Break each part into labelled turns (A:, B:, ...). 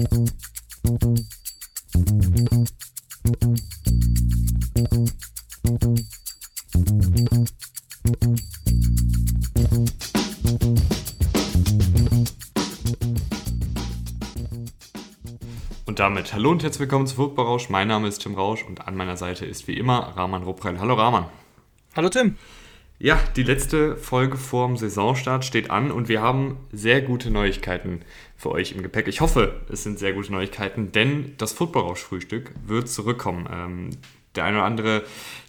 A: Und damit hallo und herzlich willkommen zu Football Rausch. Mein Name ist Tim Rausch und an meiner Seite ist wie immer Rahman Ruppreil. Hallo Rahman.
B: Hallo Tim.
A: Ja, die letzte Folge vorm Saisonstart steht an und wir haben sehr gute Neuigkeiten für euch im Gepäck. Ich hoffe, es sind sehr gute Neuigkeiten, denn das Football-Rausch-Frühstück wird zurückkommen. Ähm, der eine oder andere,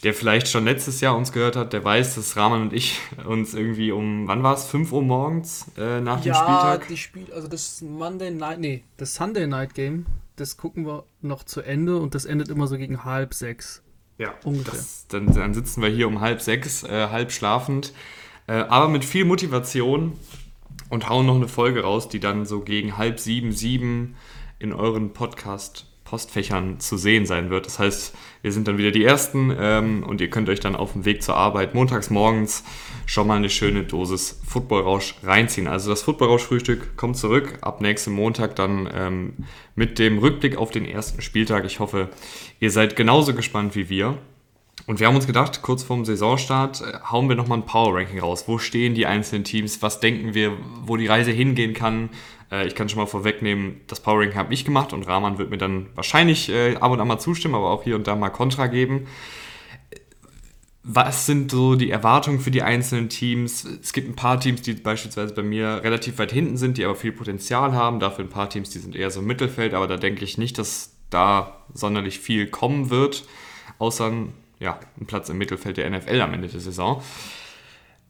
A: der vielleicht schon letztes Jahr uns gehört hat, der weiß, dass Rahman und ich uns irgendwie um, wann war es, 5 Uhr morgens äh, nach
B: ja,
A: dem Spieltag?
B: Ja, die Spiel, also das Monday Night, nee, das Sunday Night Game das gucken wir noch zu Ende und das endet immer so gegen halb sechs.
A: Ja, ungefähr. Das, dann, dann, sitzen wir hier um halb sechs, äh, halb schlafend, äh, aber mit viel Motivation und hauen noch eine Folge raus, die dann so gegen halb sieben, sieben in euren Podcast Postfächern zu sehen sein wird. Das heißt, wir sind dann wieder die Ersten ähm, und ihr könnt euch dann auf dem Weg zur Arbeit montags morgens schon mal eine schöne Dosis Footballrausch reinziehen. Also das Footballrausch-Frühstück kommt zurück ab nächsten Montag dann ähm, mit dem Rückblick auf den ersten Spieltag. Ich hoffe, ihr seid genauso gespannt wie wir. Und wir haben uns gedacht, kurz vorm Saisonstart äh, hauen wir nochmal ein Power-Ranking raus. Wo stehen die einzelnen Teams? Was denken wir, wo die Reise hingehen kann? Äh, ich kann schon mal vorwegnehmen, das Power-Ranking habe ich gemacht und Rahman wird mir dann wahrscheinlich äh, ab und an mal zustimmen, aber auch hier und da mal Kontra geben. Was sind so die Erwartungen für die einzelnen Teams? Es gibt ein paar Teams, die beispielsweise bei mir relativ weit hinten sind, die aber viel Potenzial haben. Dafür ein paar Teams, die sind eher so im Mittelfeld, aber da denke ich nicht, dass da sonderlich viel kommen wird, außer ja, ein Platz im Mittelfeld der NFL am Ende der Saison.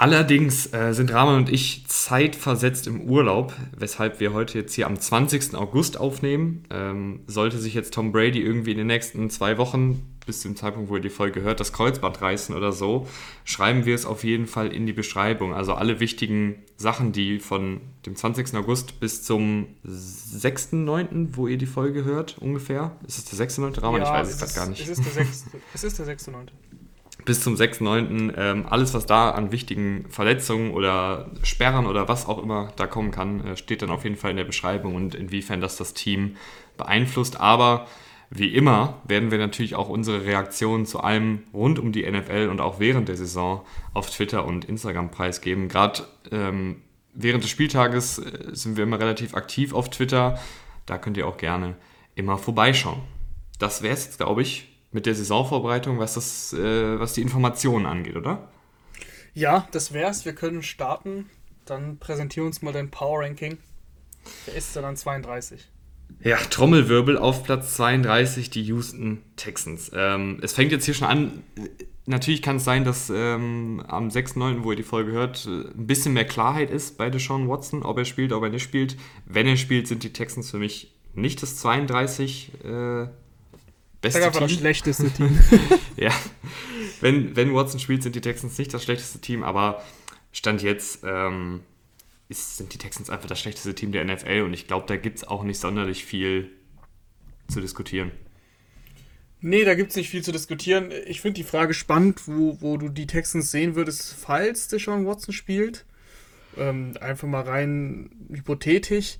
A: Allerdings äh, sind Rahman und ich zeitversetzt im Urlaub, weshalb wir heute jetzt hier am 20. August aufnehmen. Ähm, sollte sich jetzt Tom Brady irgendwie in den nächsten zwei Wochen, bis zum Zeitpunkt, wo ihr die Folge hört, das Kreuzband reißen oder so, schreiben wir es auf jeden Fall in die Beschreibung. Also alle wichtigen Sachen, die von dem 20. August bis zum 6.9., wo ihr die Folge hört, ungefähr. Ist es der 6.9. Rahman?
B: Ja,
A: ich weiß es gerade gar nicht.
B: Es ist der 6.9. es ist der 6.9
A: bis zum 6.9. Ähm, alles, was da an wichtigen Verletzungen oder Sperren oder was auch immer da kommen kann, äh, steht dann auf jeden Fall in der Beschreibung und inwiefern das das Team beeinflusst. Aber wie immer werden wir natürlich auch unsere Reaktionen zu allem rund um die NFL und auch während der Saison auf Twitter und Instagram preisgeben. Gerade ähm, während des Spieltages äh, sind wir immer relativ aktiv auf Twitter. Da könnt ihr auch gerne immer vorbeischauen. Das wäre es glaube ich, mit der Saisonvorbereitung, was, das, äh, was die Informationen angeht, oder?
B: Ja, das wär's. Wir können starten. Dann präsentieren uns mal dein Power Ranking. Wer ist dann an 32?
A: Ja, Trommelwirbel auf Platz 32, die Houston Texans. Ähm, es fängt jetzt hier schon an. Natürlich kann es sein, dass ähm, am 6.9., wo ihr die Folge hört, ein bisschen mehr Klarheit ist bei Deshaun Watson, ob er spielt, ob er nicht spielt. Wenn er spielt, sind die Texans für mich nicht das 32 äh,
B: beste Team. das schlechteste Team.
A: ja, wenn, wenn Watson spielt, sind die Texans nicht das schlechteste Team, aber Stand jetzt ähm, ist, sind die Texans einfach das schlechteste Team der NFL und ich glaube, da gibt es auch nicht sonderlich viel zu diskutieren.
B: Nee, da gibt es nicht viel zu diskutieren. Ich finde die Frage spannend, wo, wo du die Texans sehen würdest, falls Deshaun Watson spielt. Ähm, einfach mal rein hypothetisch.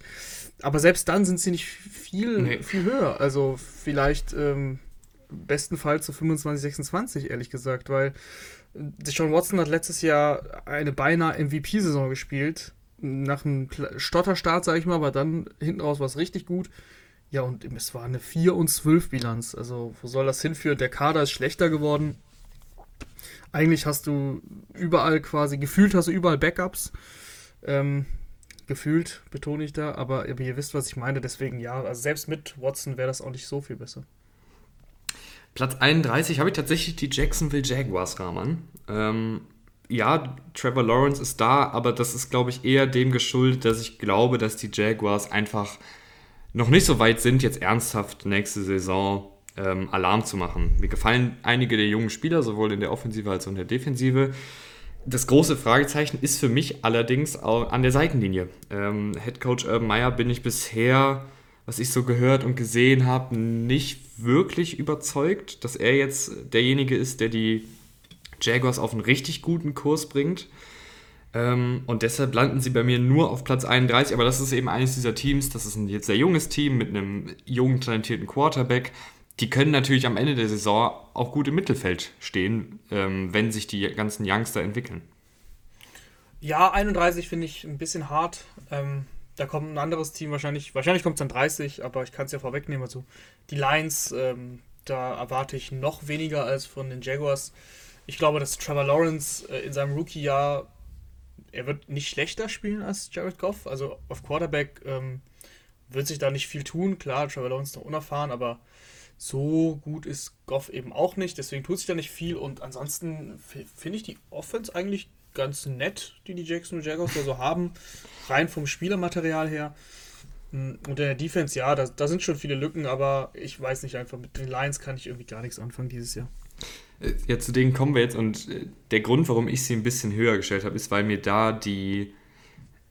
B: Aber selbst dann sind sie nicht viel, nee. viel höher. Also vielleicht ähm, bestenfalls zu so 25, 26, ehrlich gesagt, weil Deshaun Watson hat letztes Jahr eine beinahe MVP-Saison gespielt. Nach einem Stotterstart, sage ich mal, aber dann hinten raus war es richtig gut. Ja, und es war eine 4 und 12 Bilanz. Also, wo soll das hinführen? Der Kader ist schlechter geworden. Eigentlich hast du überall quasi, gefühlt hast du überall Backups. Ähm, gefühlt, betone ich da, aber ihr wisst, was ich meine, deswegen ja, also selbst mit Watson wäre das auch nicht so viel besser.
A: Platz 31 habe ich tatsächlich die Jacksonville Jaguars, Rahman. Ähm, ja, Trevor Lawrence ist da, aber das ist, glaube ich, eher dem geschuldet, dass ich glaube, dass die Jaguars einfach noch nicht so weit sind, jetzt ernsthaft nächste Saison ähm, Alarm zu machen. Mir gefallen einige der jungen Spieler, sowohl in der Offensive als auch in der Defensive. Das große Fragezeichen ist für mich allerdings an der Seitenlinie. Ähm, Head Coach Urban Meyer bin ich bisher, was ich so gehört und gesehen habe, nicht wirklich überzeugt, dass er jetzt derjenige ist, der die Jaguars auf einen richtig guten Kurs bringt. Ähm, und deshalb landen sie bei mir nur auf Platz 31. Aber das ist eben eines dieser Teams. Das ist ein jetzt sehr junges Team mit einem jungen, talentierten Quarterback. Die können natürlich am Ende der Saison auch gut im Mittelfeld stehen, ähm, wenn sich die ganzen Youngster entwickeln.
B: Ja, 31 finde ich ein bisschen hart. Ähm, da kommt ein anderes Team wahrscheinlich. Wahrscheinlich kommt es dann 30, aber ich kann es ja vorwegnehmen. Also die Lions, ähm, da erwarte ich noch weniger als von den Jaguars. Ich glaube, dass Trevor Lawrence äh, in seinem Rookie-Jahr er wird nicht schlechter spielen als Jared Goff. Also auf Quarterback ähm, wird sich da nicht viel tun. Klar, Trevor Lawrence ist noch unerfahren, aber so gut ist Goff eben auch nicht. Deswegen tut sich da nicht viel. Und ansonsten finde ich die Offense eigentlich ganz nett, die die Jackson Jaguars da so haben. Rein vom Spielermaterial her. Mm, und in der Defense, ja, da, da sind schon viele Lücken, aber ich weiß nicht einfach, mit den Lions kann ich irgendwie gar nichts anfangen dieses Jahr.
A: Äh, ja, zu denen kommen wir jetzt und äh, der Grund, warum ich sie ein bisschen höher gestellt habe, ist, weil mir da die,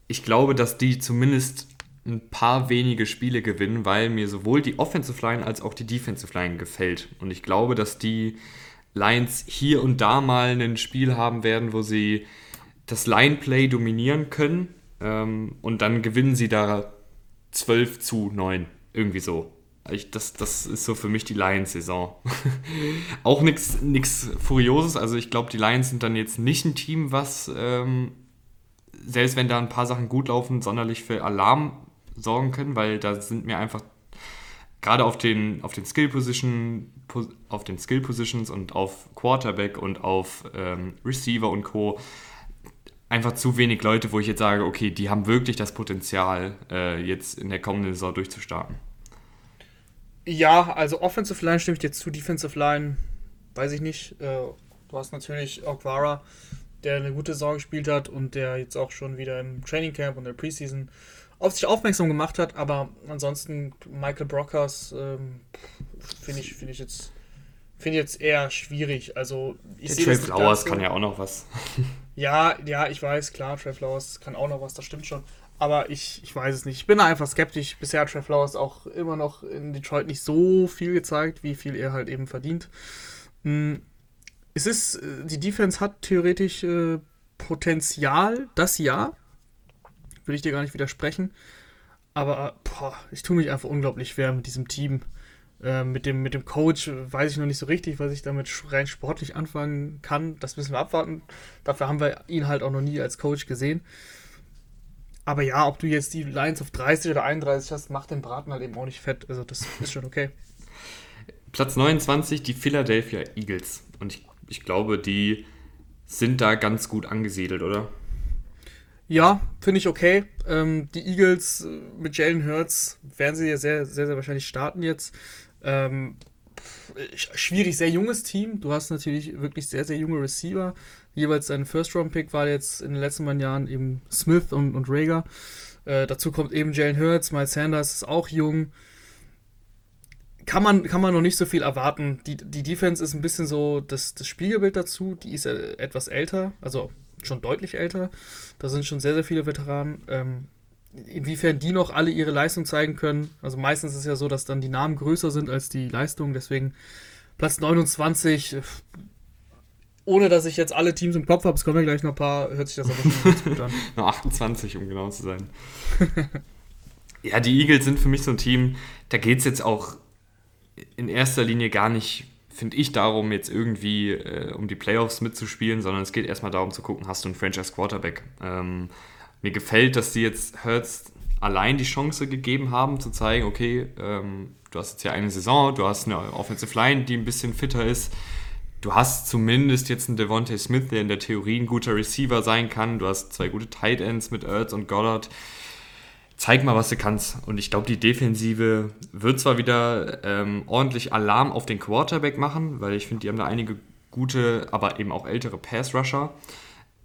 A: ich glaube, dass die zumindest ein paar wenige Spiele gewinnen, weil mir sowohl die Offensive Line als auch die Defensive Line gefällt. Und ich glaube, dass die Lions hier und da mal ein Spiel haben werden, wo sie das Line-Play dominieren können ähm, und dann gewinnen sie da 12 zu 9. Irgendwie so. Ich, das, das ist so für mich die Lions-Saison. auch nichts Furioses. Also ich glaube, die Lions sind dann jetzt nicht ein Team, was, ähm, selbst wenn da ein paar Sachen gut laufen, sonderlich für Alarm sorgen können, weil da sind mir einfach gerade auf den, auf den Skill Position, auf den Skill Positions und auf Quarterback und auf ähm, Receiver und Co. einfach zu wenig Leute, wo ich jetzt sage, okay, die haben wirklich das Potenzial, äh, jetzt in der kommenden Saison durchzustarten.
B: Ja, also Offensive Line stimme ich dir zu, Defensive Line weiß ich nicht. Äh, du hast natürlich Okwara, der eine gute Saison gespielt hat und der jetzt auch schon wieder im Training Camp und der Preseason auf sich aufmerksam gemacht hat, aber ansonsten Michael Brockers ähm, finde ich, find ich jetzt finde jetzt eher schwierig. Also
A: ich Trey Flowers kann ja auch noch was.
B: Ja, ja, ich weiß, klar, Trey Flowers kann auch noch was, das stimmt schon. Aber ich, ich weiß es nicht. Ich bin einfach skeptisch. Bisher hat Trey Flowers auch immer noch in Detroit nicht so viel gezeigt, wie viel er halt eben verdient. Hm, es ist, äh, die Defense hat theoretisch äh, Potenzial, das ja will ich dir gar nicht widersprechen. Aber boah, ich tue mich einfach unglaublich schwer mit diesem Team. Äh, mit, dem, mit dem Coach weiß ich noch nicht so richtig, was ich damit rein sportlich anfangen kann. Das müssen wir abwarten. Dafür haben wir ihn halt auch noch nie als Coach gesehen. Aber ja, ob du jetzt die Lines auf 30 oder 31 hast, macht den Braten halt eben auch nicht fett. Also das ist schon okay.
A: Platz 29, die Philadelphia Eagles. Und ich, ich glaube, die sind da ganz gut angesiedelt, oder?
B: Ja, finde ich okay. Ähm, die Eagles äh, mit Jalen Hurts werden sie ja sehr, sehr, sehr wahrscheinlich starten jetzt. Ähm, schwierig, sehr junges Team. Du hast natürlich wirklich sehr, sehr junge Receiver. Jeweils dein First-Round-Pick war jetzt in den letzten beiden Jahren eben Smith und, und Rager. Äh, dazu kommt eben Jalen Hurts, Miles Sanders ist auch jung. Kann man, kann man noch nicht so viel erwarten. Die, die Defense ist ein bisschen so das, das Spiegelbild dazu. Die ist etwas älter, also schon deutlich älter. Da sind schon sehr, sehr viele Veteranen. Ähm, inwiefern die noch alle ihre Leistung zeigen können. Also meistens ist es ja so, dass dann die Namen größer sind als die Leistung. Deswegen Platz 29. Äh, ohne dass ich jetzt alle Teams im Kopf habe, es kommen ja gleich noch ein paar, hört sich das aber schon ganz gut an.
A: Nur 28, um genau zu sein. ja, die Eagles sind für mich so ein Team, da geht es jetzt auch in erster Linie gar nicht finde ich, darum, jetzt irgendwie äh, um die Playoffs mitzuspielen, sondern es geht erstmal darum zu gucken, hast du einen Franchise Quarterback. Ähm, mir gefällt, dass die jetzt Hurts allein die Chance gegeben haben, zu zeigen, okay, ähm, du hast jetzt hier eine Saison, du hast eine Offensive Line, die ein bisschen fitter ist. Du hast zumindest jetzt einen Devontae Smith, der in der Theorie ein guter Receiver sein kann. Du hast zwei gute Tight Ends mit Ertz und Goddard zeig mal, was du kannst. Und ich glaube, die Defensive wird zwar wieder ähm, ordentlich Alarm auf den Quarterback machen, weil ich finde, die haben da einige gute, aber eben auch ältere Pass-Rusher.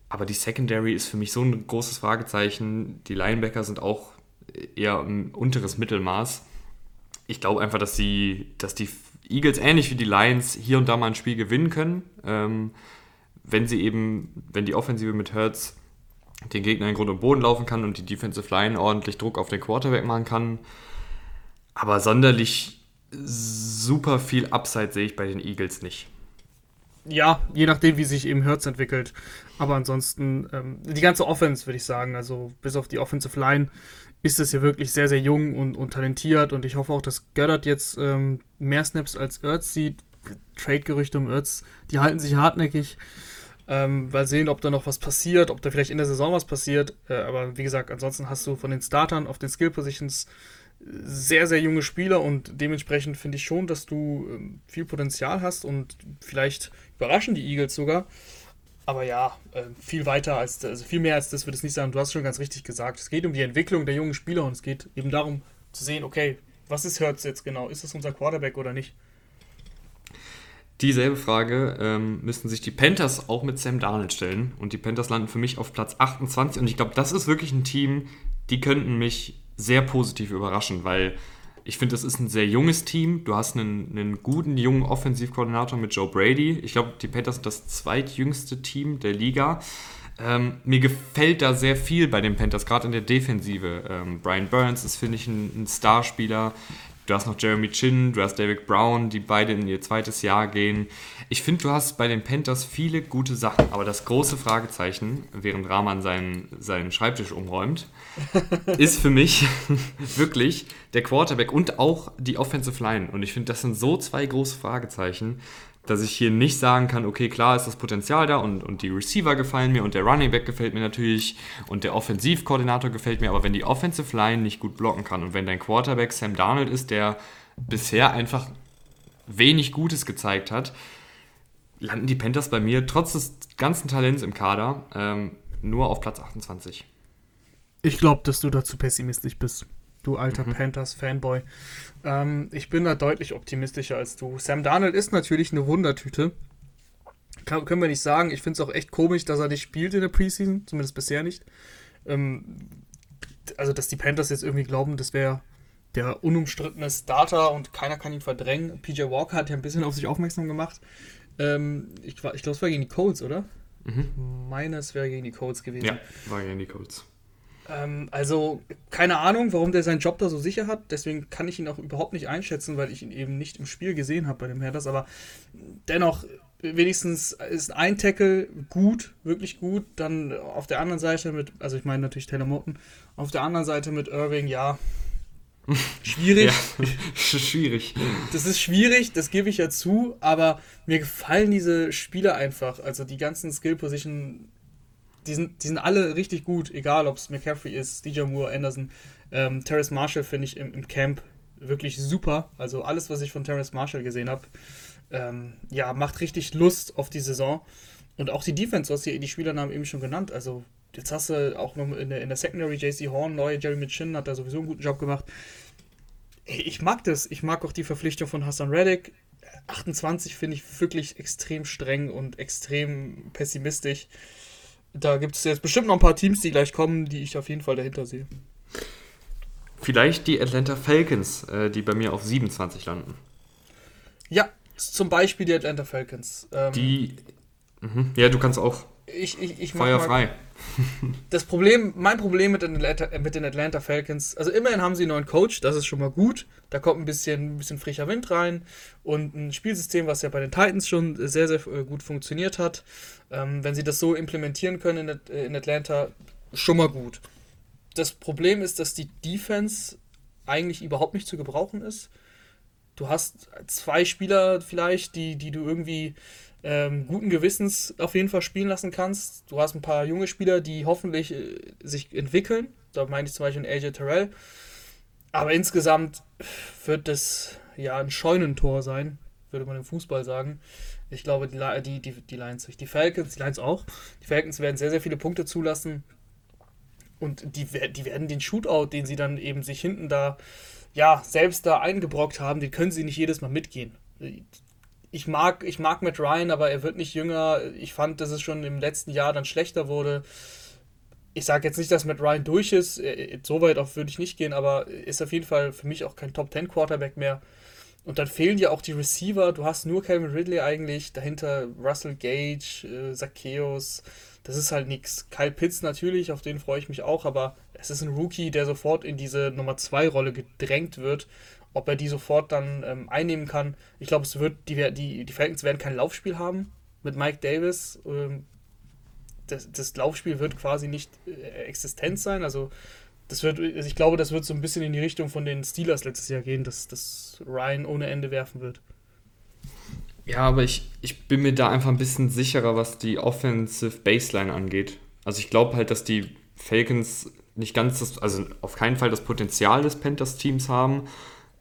A: Aber die Secondary ist für mich so ein großes Fragezeichen. Die Linebacker sind auch eher ein unteres Mittelmaß. Ich glaube einfach, dass die, dass die Eagles ähnlich wie die Lions hier und da mal ein Spiel gewinnen können. Ähm, wenn sie eben, wenn die Offensive mit Hurts den Gegner in Grund und Boden laufen kann und die Defensive Line ordentlich Druck auf den Quarterback machen kann. Aber sonderlich super viel Upside sehe ich bei den Eagles nicht.
B: ja, je nachdem, wie sich eben Hertz entwickelt. Aber ansonsten, ähm, die ganze Offense, würde ich sagen, also bis auf die Offensive Line, ist es ja wirklich sehr, sehr jung und, und talentiert. Und ich hoffe auch, dass Goddard jetzt ähm, mehr Snaps als Ertz sieht. Trade-Gerüchte um Ertz, die halten sich hartnäckig. Ähm, mal sehen, ob da noch was passiert, ob da vielleicht in der Saison was passiert. Äh, aber wie gesagt, ansonsten hast du von den Startern auf den Skill-Positions sehr, sehr junge Spieler und dementsprechend finde ich schon, dass du ähm, viel Potenzial hast und vielleicht überraschen die Eagles sogar. Aber ja, äh, viel weiter als, also viel mehr als das wird es nicht sein. Du hast schon ganz richtig gesagt. Es geht um die Entwicklung der jungen Spieler und es geht eben darum zu sehen, okay, was ist Hertz jetzt genau? Ist das unser Quarterback oder nicht?
A: Dieselbe Frage ähm, müssten sich die Panthers auch mit Sam Darnold stellen. Und die Panthers landen für mich auf Platz 28. Und ich glaube, das ist wirklich ein Team, die könnten mich sehr positiv überraschen, weil ich finde, das ist ein sehr junges Team. Du hast einen, einen guten jungen Offensivkoordinator mit Joe Brady. Ich glaube, die Panthers sind das zweitjüngste Team der Liga. Ähm, mir gefällt da sehr viel bei den Panthers, gerade in der Defensive. Ähm, Brian Burns ist, finde ich, ein, ein Starspieler. Du hast noch Jeremy Chin, du hast David Brown, die beide in ihr zweites Jahr gehen. Ich finde, du hast bei den Panthers viele gute Sachen, aber das große Fragezeichen, während Rahman seinen, seinen Schreibtisch umräumt, ist für mich wirklich der Quarterback und auch die Offensive Line. Und ich finde, das sind so zwei große Fragezeichen, dass ich hier nicht sagen kann, okay, klar ist das Potenzial da und, und die Receiver gefallen mir und der Running Back gefällt mir natürlich und der Offensivkoordinator gefällt mir, aber wenn die Offensive Line nicht gut blocken kann und wenn dein Quarterback Sam Darnold ist, der bisher einfach wenig Gutes gezeigt hat, landen die Panthers bei mir trotz des ganzen Talents im Kader ähm, nur auf Platz 28.
B: Ich glaube, dass du dazu pessimistisch bist du alter mhm. Panthers-Fanboy. Ähm, ich bin da deutlich optimistischer als du. Sam Darnold ist natürlich eine Wundertüte. Kann, können wir nicht sagen. Ich finde es auch echt komisch, dass er nicht spielt in der Preseason, zumindest bisher nicht. Ähm, also, dass die Panthers jetzt irgendwie glauben, das wäre der unumstrittene Starter und keiner kann ihn verdrängen. PJ Walker hat ja ein bisschen auf sich aufmerksam gemacht. Ähm, ich ich glaube, es war gegen die Colts, oder? Mhm. Meines wäre gegen die Colts gewesen.
A: Ja, war gegen die Colts.
B: Ähm, also, keine Ahnung, warum der seinen Job da so sicher hat. Deswegen kann ich ihn auch überhaupt nicht einschätzen, weil ich ihn eben nicht im Spiel gesehen habe bei dem Herthas. Aber dennoch, wenigstens ist ein Tackle gut, wirklich gut. Dann auf der anderen Seite mit, also ich meine natürlich Taylor Moten, auf der anderen Seite mit Irving, ja. Schwierig. Ja,
A: schwierig.
B: Das ist schwierig, das gebe ich ja zu, aber mir gefallen diese Spieler einfach. Also die ganzen Skill-Position die sind, die sind alle richtig gut, egal ob es McCaffrey ist, DJ Moore, Anderson. Ähm, Terrace Marshall finde ich im, im, Camp wirklich super. Also alles, was ich von Terrace Marshall gesehen habe, ähm, ja, macht richtig Lust auf die Saison. Und auch die Defense, du hast hier die Spielernamen eben schon genannt. Also jetzt hast du auch noch in der, in der Secondary JC Horn, neue Jeremy Chin hat da sowieso einen guten Job gemacht. Ich mag das. Ich mag auch die Verpflichtung von Hassan Reddick. 28 finde ich wirklich extrem streng und extrem pessimistisch da gibt es jetzt bestimmt noch ein paar Teams, die gleich kommen, die ich auf jeden Fall dahinter sehe.
A: Vielleicht die Atlanta Falcons, äh, die bei mir auf 27 landen.
B: Ja, zum Beispiel die Atlanta Falcons.
A: Ähm, die. Mh, ja, du kannst auch.
B: Ich, ich, ich
A: Feuer frei.
B: das Problem, mein Problem mit den, Atlanta, mit den Atlanta Falcons, also immerhin haben sie einen neuen Coach, das ist schon mal gut. Da kommt ein bisschen, ein bisschen frischer Wind rein und ein Spielsystem, was ja bei den Titans schon sehr, sehr äh, gut funktioniert hat. Ähm, wenn sie das so implementieren können in, äh, in Atlanta, schon mal gut. Das Problem ist, dass die Defense eigentlich überhaupt nicht zu gebrauchen ist. Du hast zwei Spieler vielleicht, die, die du irgendwie ähm, guten Gewissens auf jeden Fall spielen lassen kannst. Du hast ein paar junge Spieler, die hoffentlich äh, sich entwickeln. Da meine ich zum Beispiel AJ Terrell. Aber insgesamt wird das ja ein Scheunentor sein, würde man im Fußball sagen. Ich glaube, die, die, die, Lions, die Falcons, die Lions auch. Die Falcons werden sehr, sehr viele Punkte zulassen. Und die, die werden den Shootout, den sie dann eben sich hinten da, ja, selbst da eingebrockt haben, den können sie nicht jedes Mal mitgehen. Ich mag, ich mag Matt Ryan, aber er wird nicht jünger. Ich fand, dass es schon im letzten Jahr dann schlechter wurde. Ich sage jetzt nicht, dass Matt Ryan durch ist. So weit auch würde ich nicht gehen, aber ist auf jeden Fall für mich auch kein Top 10 Quarterback mehr. Und dann fehlen ja auch die Receiver. Du hast nur Calvin Ridley eigentlich. Dahinter Russell Gage, äh, Zacchaeus. Das ist halt nichts. Kyle Pitts natürlich, auf den freue ich mich auch. Aber es ist ein Rookie, der sofort in diese Nummer 2 Rolle gedrängt wird. Ob er die sofort dann ähm, einnehmen kann. Ich glaube, es wird, die, die, die Falcons werden kein Laufspiel haben. mit Mike Davis. Ähm, das, das Laufspiel wird quasi nicht äh, existent sein. Also das wird, also ich glaube, das wird so ein bisschen in die Richtung von den Steelers letztes Jahr gehen, dass, dass Ryan ohne Ende werfen wird.
A: Ja, aber ich, ich bin mir da einfach ein bisschen sicherer, was die Offensive Baseline angeht. Also ich glaube halt, dass die Falcons nicht ganz das, also auf keinen Fall das Potenzial des Panthers-Teams haben,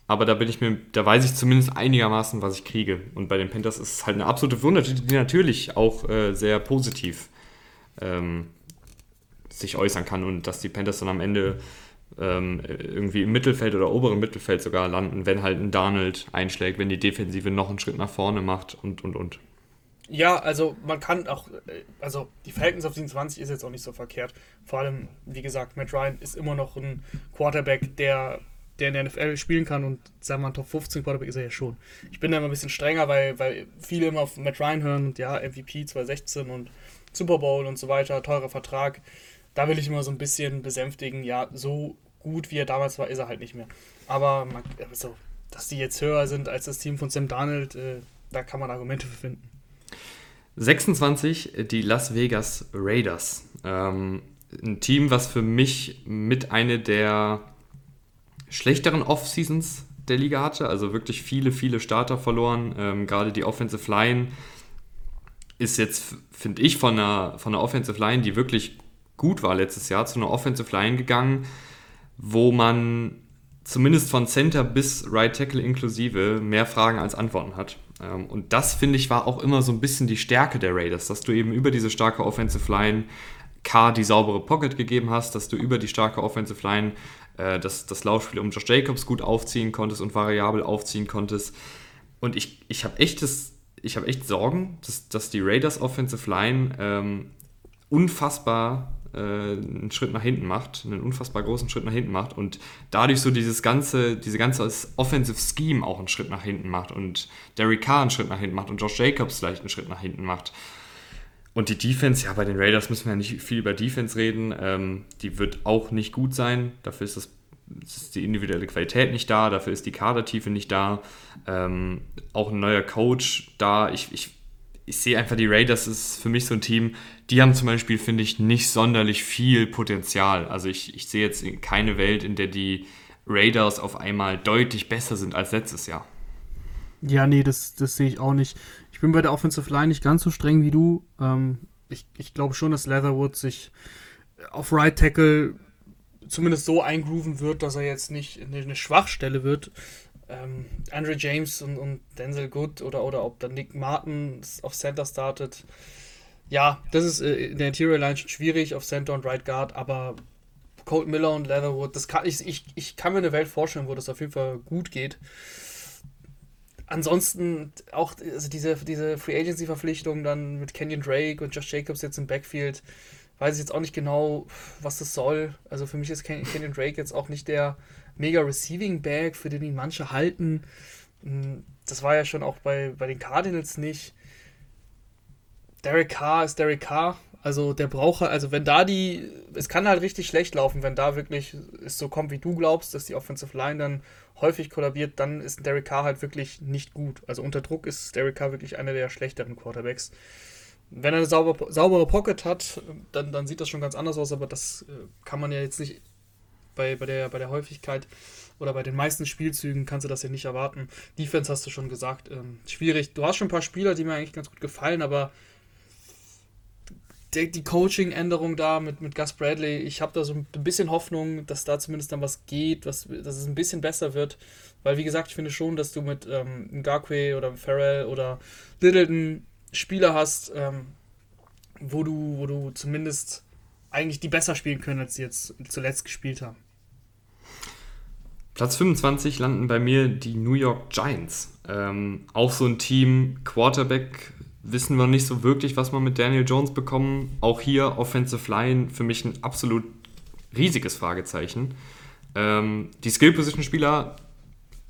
A: aber da bin ich mir, da weiß ich zumindest einigermaßen, was ich kriege. Und bei den Panthers ist es halt eine absolute Wunder, die natürlich auch äh, sehr positiv ähm, sich äußern kann und dass die Panthers dann am Ende ähm, irgendwie im Mittelfeld oder oberen Mittelfeld sogar landen, wenn halt ein Donald einschlägt, wenn die Defensive noch einen Schritt nach vorne macht und und und.
B: Ja, also man kann auch, also die Falcons auf 27 ist jetzt auch nicht so verkehrt. Vor allem, wie gesagt, Matt Ryan ist immer noch ein Quarterback, der, der in der NFL spielen kann und sagen wir mal, Top 15 Quarterback ist er ja schon. Ich bin da immer ein bisschen strenger, weil, weil viele immer auf Matt Ryan hören und ja, MVP 2016 und Super Bowl und so weiter, teurer Vertrag. Da will ich immer so ein bisschen besänftigen, ja, so gut wie er damals war, ist er halt nicht mehr. Aber man, also, dass die jetzt höher sind als das Team von Sam Darnold, äh, da kann man Argumente für finden.
A: 26 die Las Vegas Raiders. Ähm, ein Team, was für mich mit eine der schlechteren Off-Seasons der Liga hatte. Also wirklich viele, viele Starter verloren. Ähm, gerade die Offensive Line ist jetzt, finde ich, von einer, von einer Offensive Line, die wirklich gut war letztes Jahr, zu einer Offensive Line gegangen, wo man zumindest von Center bis Right Tackle inklusive mehr Fragen als Antworten hat. Ähm, und das, finde ich, war auch immer so ein bisschen die Stärke der Raiders, dass du eben über diese starke Offensive Line K die saubere Pocket gegeben hast, dass du über die starke Offensive Line äh, das, das Laufspiel um Josh Jacobs gut aufziehen konntest und variabel aufziehen konntest. Und ich, ich habe echt, hab echt Sorgen, dass, dass die Raiders Offensive Line ähm, unfassbar äh, einen Schritt nach hinten macht, einen unfassbar großen Schritt nach hinten macht und dadurch so dieses ganze, diese ganze Offensive Scheme auch einen Schritt nach hinten macht und Derek Carr einen Schritt nach hinten macht und Josh Jacobs vielleicht einen Schritt nach hinten macht. Und die Defense, ja, bei den Raiders müssen wir ja nicht viel über Defense reden. Ähm, die wird auch nicht gut sein. Dafür ist, das, ist die individuelle Qualität nicht da, dafür ist die Kadertiefe nicht da. Ähm, auch ein neuer Coach da. Ich, ich ich sehe einfach, die Raiders ist für mich so ein Team, die haben zum Beispiel, finde ich, nicht sonderlich viel Potenzial. Also ich, ich sehe jetzt keine Welt, in der die Raiders auf einmal deutlich besser sind als letztes Jahr.
B: Ja, nee, das, das sehe ich auch nicht. Bin bei der Offensive Line nicht ganz so streng wie du. Ähm, ich ich glaube schon, dass Leatherwood sich auf Right Tackle zumindest so eingrooven wird, dass er jetzt nicht eine Schwachstelle wird ähm, Andre James und, und, Denzel Good oder, oder ob dann Nick Martin auf Center startet. Ja, das ist äh, in der Interior Line schon schwierig auf Center und Right Guard, aber Colt Miller und Leatherwood, das kann ich, ich, ich kann mir eine Welt vorstellen, wo das auf jeden Fall gut geht. Ansonsten auch also diese, diese Free Agency Verpflichtung dann mit Kenyon Drake und Josh Jacobs jetzt im Backfield, weiß ich jetzt auch nicht genau, was das soll. Also für mich ist Kenyon Drake jetzt auch nicht der mega Receiving Bag, für den ihn manche halten. Hm, das war ja schon auch bei, bei den Cardinals nicht. Derek Carr ist Derek Carr. Also der Braucher, also wenn da die, es kann halt richtig schlecht laufen, wenn da wirklich es so kommt, wie du glaubst, dass die Offensive Line dann häufig kollabiert, dann ist Derek Carr halt wirklich nicht gut. Also unter Druck ist Derek Carr wirklich einer der schlechteren Quarterbacks. Wenn er eine saubere, saubere Pocket hat, dann, dann sieht das schon ganz anders aus, aber das äh, kann man ja jetzt nicht bei, bei, der, bei der Häufigkeit oder bei den meisten Spielzügen kannst du das ja nicht erwarten. Defense hast du schon gesagt, ähm, schwierig. Du hast schon ein paar Spieler, die mir eigentlich ganz gut gefallen, aber die, die Coaching-Änderung da mit, mit Gus Bradley, ich habe da so ein bisschen Hoffnung, dass da zumindest dann was geht, was, dass es ein bisschen besser wird. Weil, wie gesagt, ich finde schon, dass du mit ähm, Ngakwe oder Farrell oder Littleton Spieler hast, ähm, wo, du, wo du zumindest eigentlich die besser spielen können, als sie jetzt zuletzt gespielt haben.
A: Platz 25 landen bei mir die New York Giants. Ähm, auch so ein Team, Quarterback, wissen wir nicht so wirklich, was wir mit Daniel Jones bekommen. Auch hier Offensive Line für mich ein absolut riesiges Fragezeichen. Ähm, die Skill-Position-Spieler,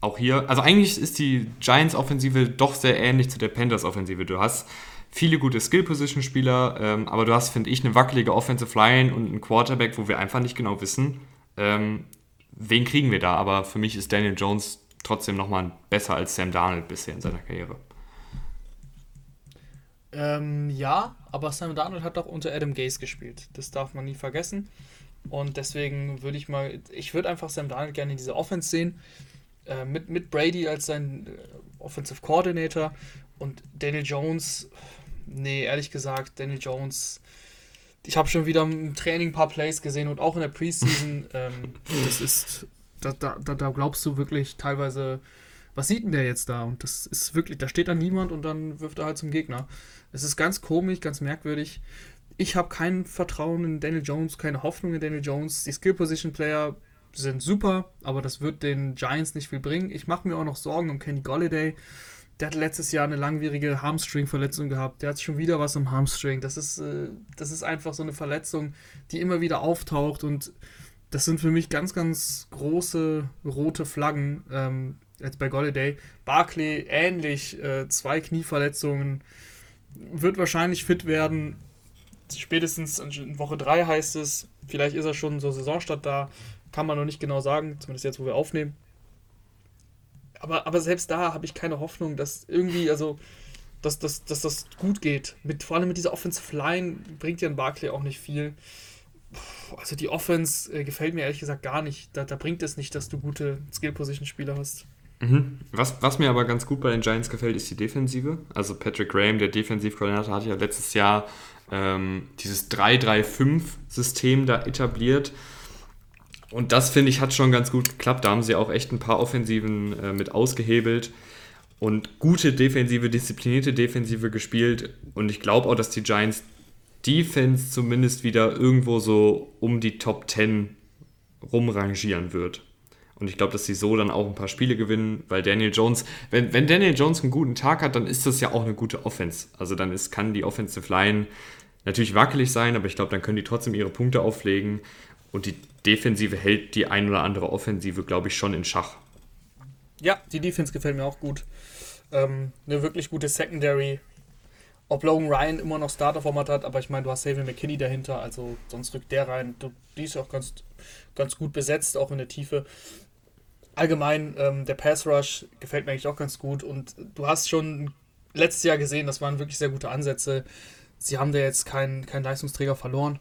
A: auch hier, also eigentlich ist die Giants-Offensive doch sehr ähnlich zu der Panthers-Offensive. Du hast viele gute Skill-Position-Spieler, ähm, aber du hast, finde ich, eine wackelige Offensive Line und einen Quarterback, wo wir einfach nicht genau wissen, ähm, wen kriegen wir da? Aber für mich ist Daniel Jones trotzdem nochmal besser als Sam Darnold bisher in seiner Karriere.
B: Ähm, ja, aber Sam Darnold hat auch unter Adam Gase gespielt. Das darf man nie vergessen. Und deswegen würde ich mal, ich würde einfach Sam Darnold gerne in dieser Offense sehen. Äh, mit, mit Brady als sein äh, Offensive Coordinator und Daniel Jones. Nee, ehrlich gesagt, Daniel Jones. Ich habe schon wieder im Training ein paar Plays gesehen und auch in der Preseason. ähm, das ist, da, da, da glaubst du wirklich teilweise, was sieht denn der jetzt da? Und das ist wirklich, da steht da niemand und dann wirft er halt zum Gegner. Es ist ganz komisch, ganz merkwürdig. Ich habe kein Vertrauen in Daniel Jones, keine Hoffnung in Daniel Jones. Die Skill Position Player sind super, aber das wird den Giants nicht viel bringen. Ich mache mir auch noch Sorgen um Kenny Golladay. Der hat letztes Jahr eine langwierige Hamstring-Verletzung gehabt. Der hat schon wieder was am Hamstring. Das ist, äh, das ist einfach so eine Verletzung, die immer wieder auftaucht und das sind für mich ganz, ganz große rote Flaggen. Ähm, jetzt bei Golladay. Barkley ähnlich, äh, zwei Knieverletzungen, wird wahrscheinlich fit werden. Spätestens in Woche 3 heißt es, vielleicht ist er schon zur Saisonstart da, kann man noch nicht genau sagen, zumindest jetzt, wo wir aufnehmen. Aber, aber selbst da habe ich keine Hoffnung, dass irgendwie, also, dass, dass, dass das gut geht. Mit, vor allem mit dieser Offensive Line bringt ja ein Barkley auch nicht viel. Also die Offense äh, gefällt mir ehrlich gesagt gar nicht. Da, da bringt es nicht, dass du gute Skill-Position-Spieler hast.
A: Mhm. Was, was mir aber ganz gut bei den Giants gefällt, ist die Defensive. Also Patrick Graham, der Defensivkoordinator, hat ja letztes Jahr ähm, dieses 3-3-5-System da etabliert. Und das, finde ich, hat schon ganz gut geklappt. Da haben sie auch echt ein paar Offensiven äh, mit ausgehebelt und gute Defensive, disziplinierte Defensive gespielt. Und ich glaube auch, dass die Giants Defense zumindest wieder irgendwo so um die Top 10 rumrangieren wird. Und ich glaube, dass sie so dann auch ein paar Spiele gewinnen, weil Daniel Jones, wenn, wenn Daniel Jones einen guten Tag hat, dann ist das ja auch eine gute Offense. Also dann ist, kann die Offensive Line natürlich wackelig sein, aber ich glaube, dann können die trotzdem ihre Punkte auflegen. Und die Defensive hält die ein oder andere Offensive, glaube ich, schon in Schach.
B: Ja, die Defense gefällt mir auch gut. Ähm, eine wirklich gute Secondary. Ob Logan Ryan immer noch Starter-Format hat, aber ich meine, du hast Savin McKinney dahinter, also sonst rückt der rein. Die ist auch ganz, ganz gut besetzt, auch in der Tiefe allgemein, ähm, der Pass Rush gefällt mir eigentlich auch ganz gut. Und du hast schon letztes Jahr gesehen, das waren wirklich sehr gute Ansätze. Sie haben da jetzt keinen kein Leistungsträger verloren.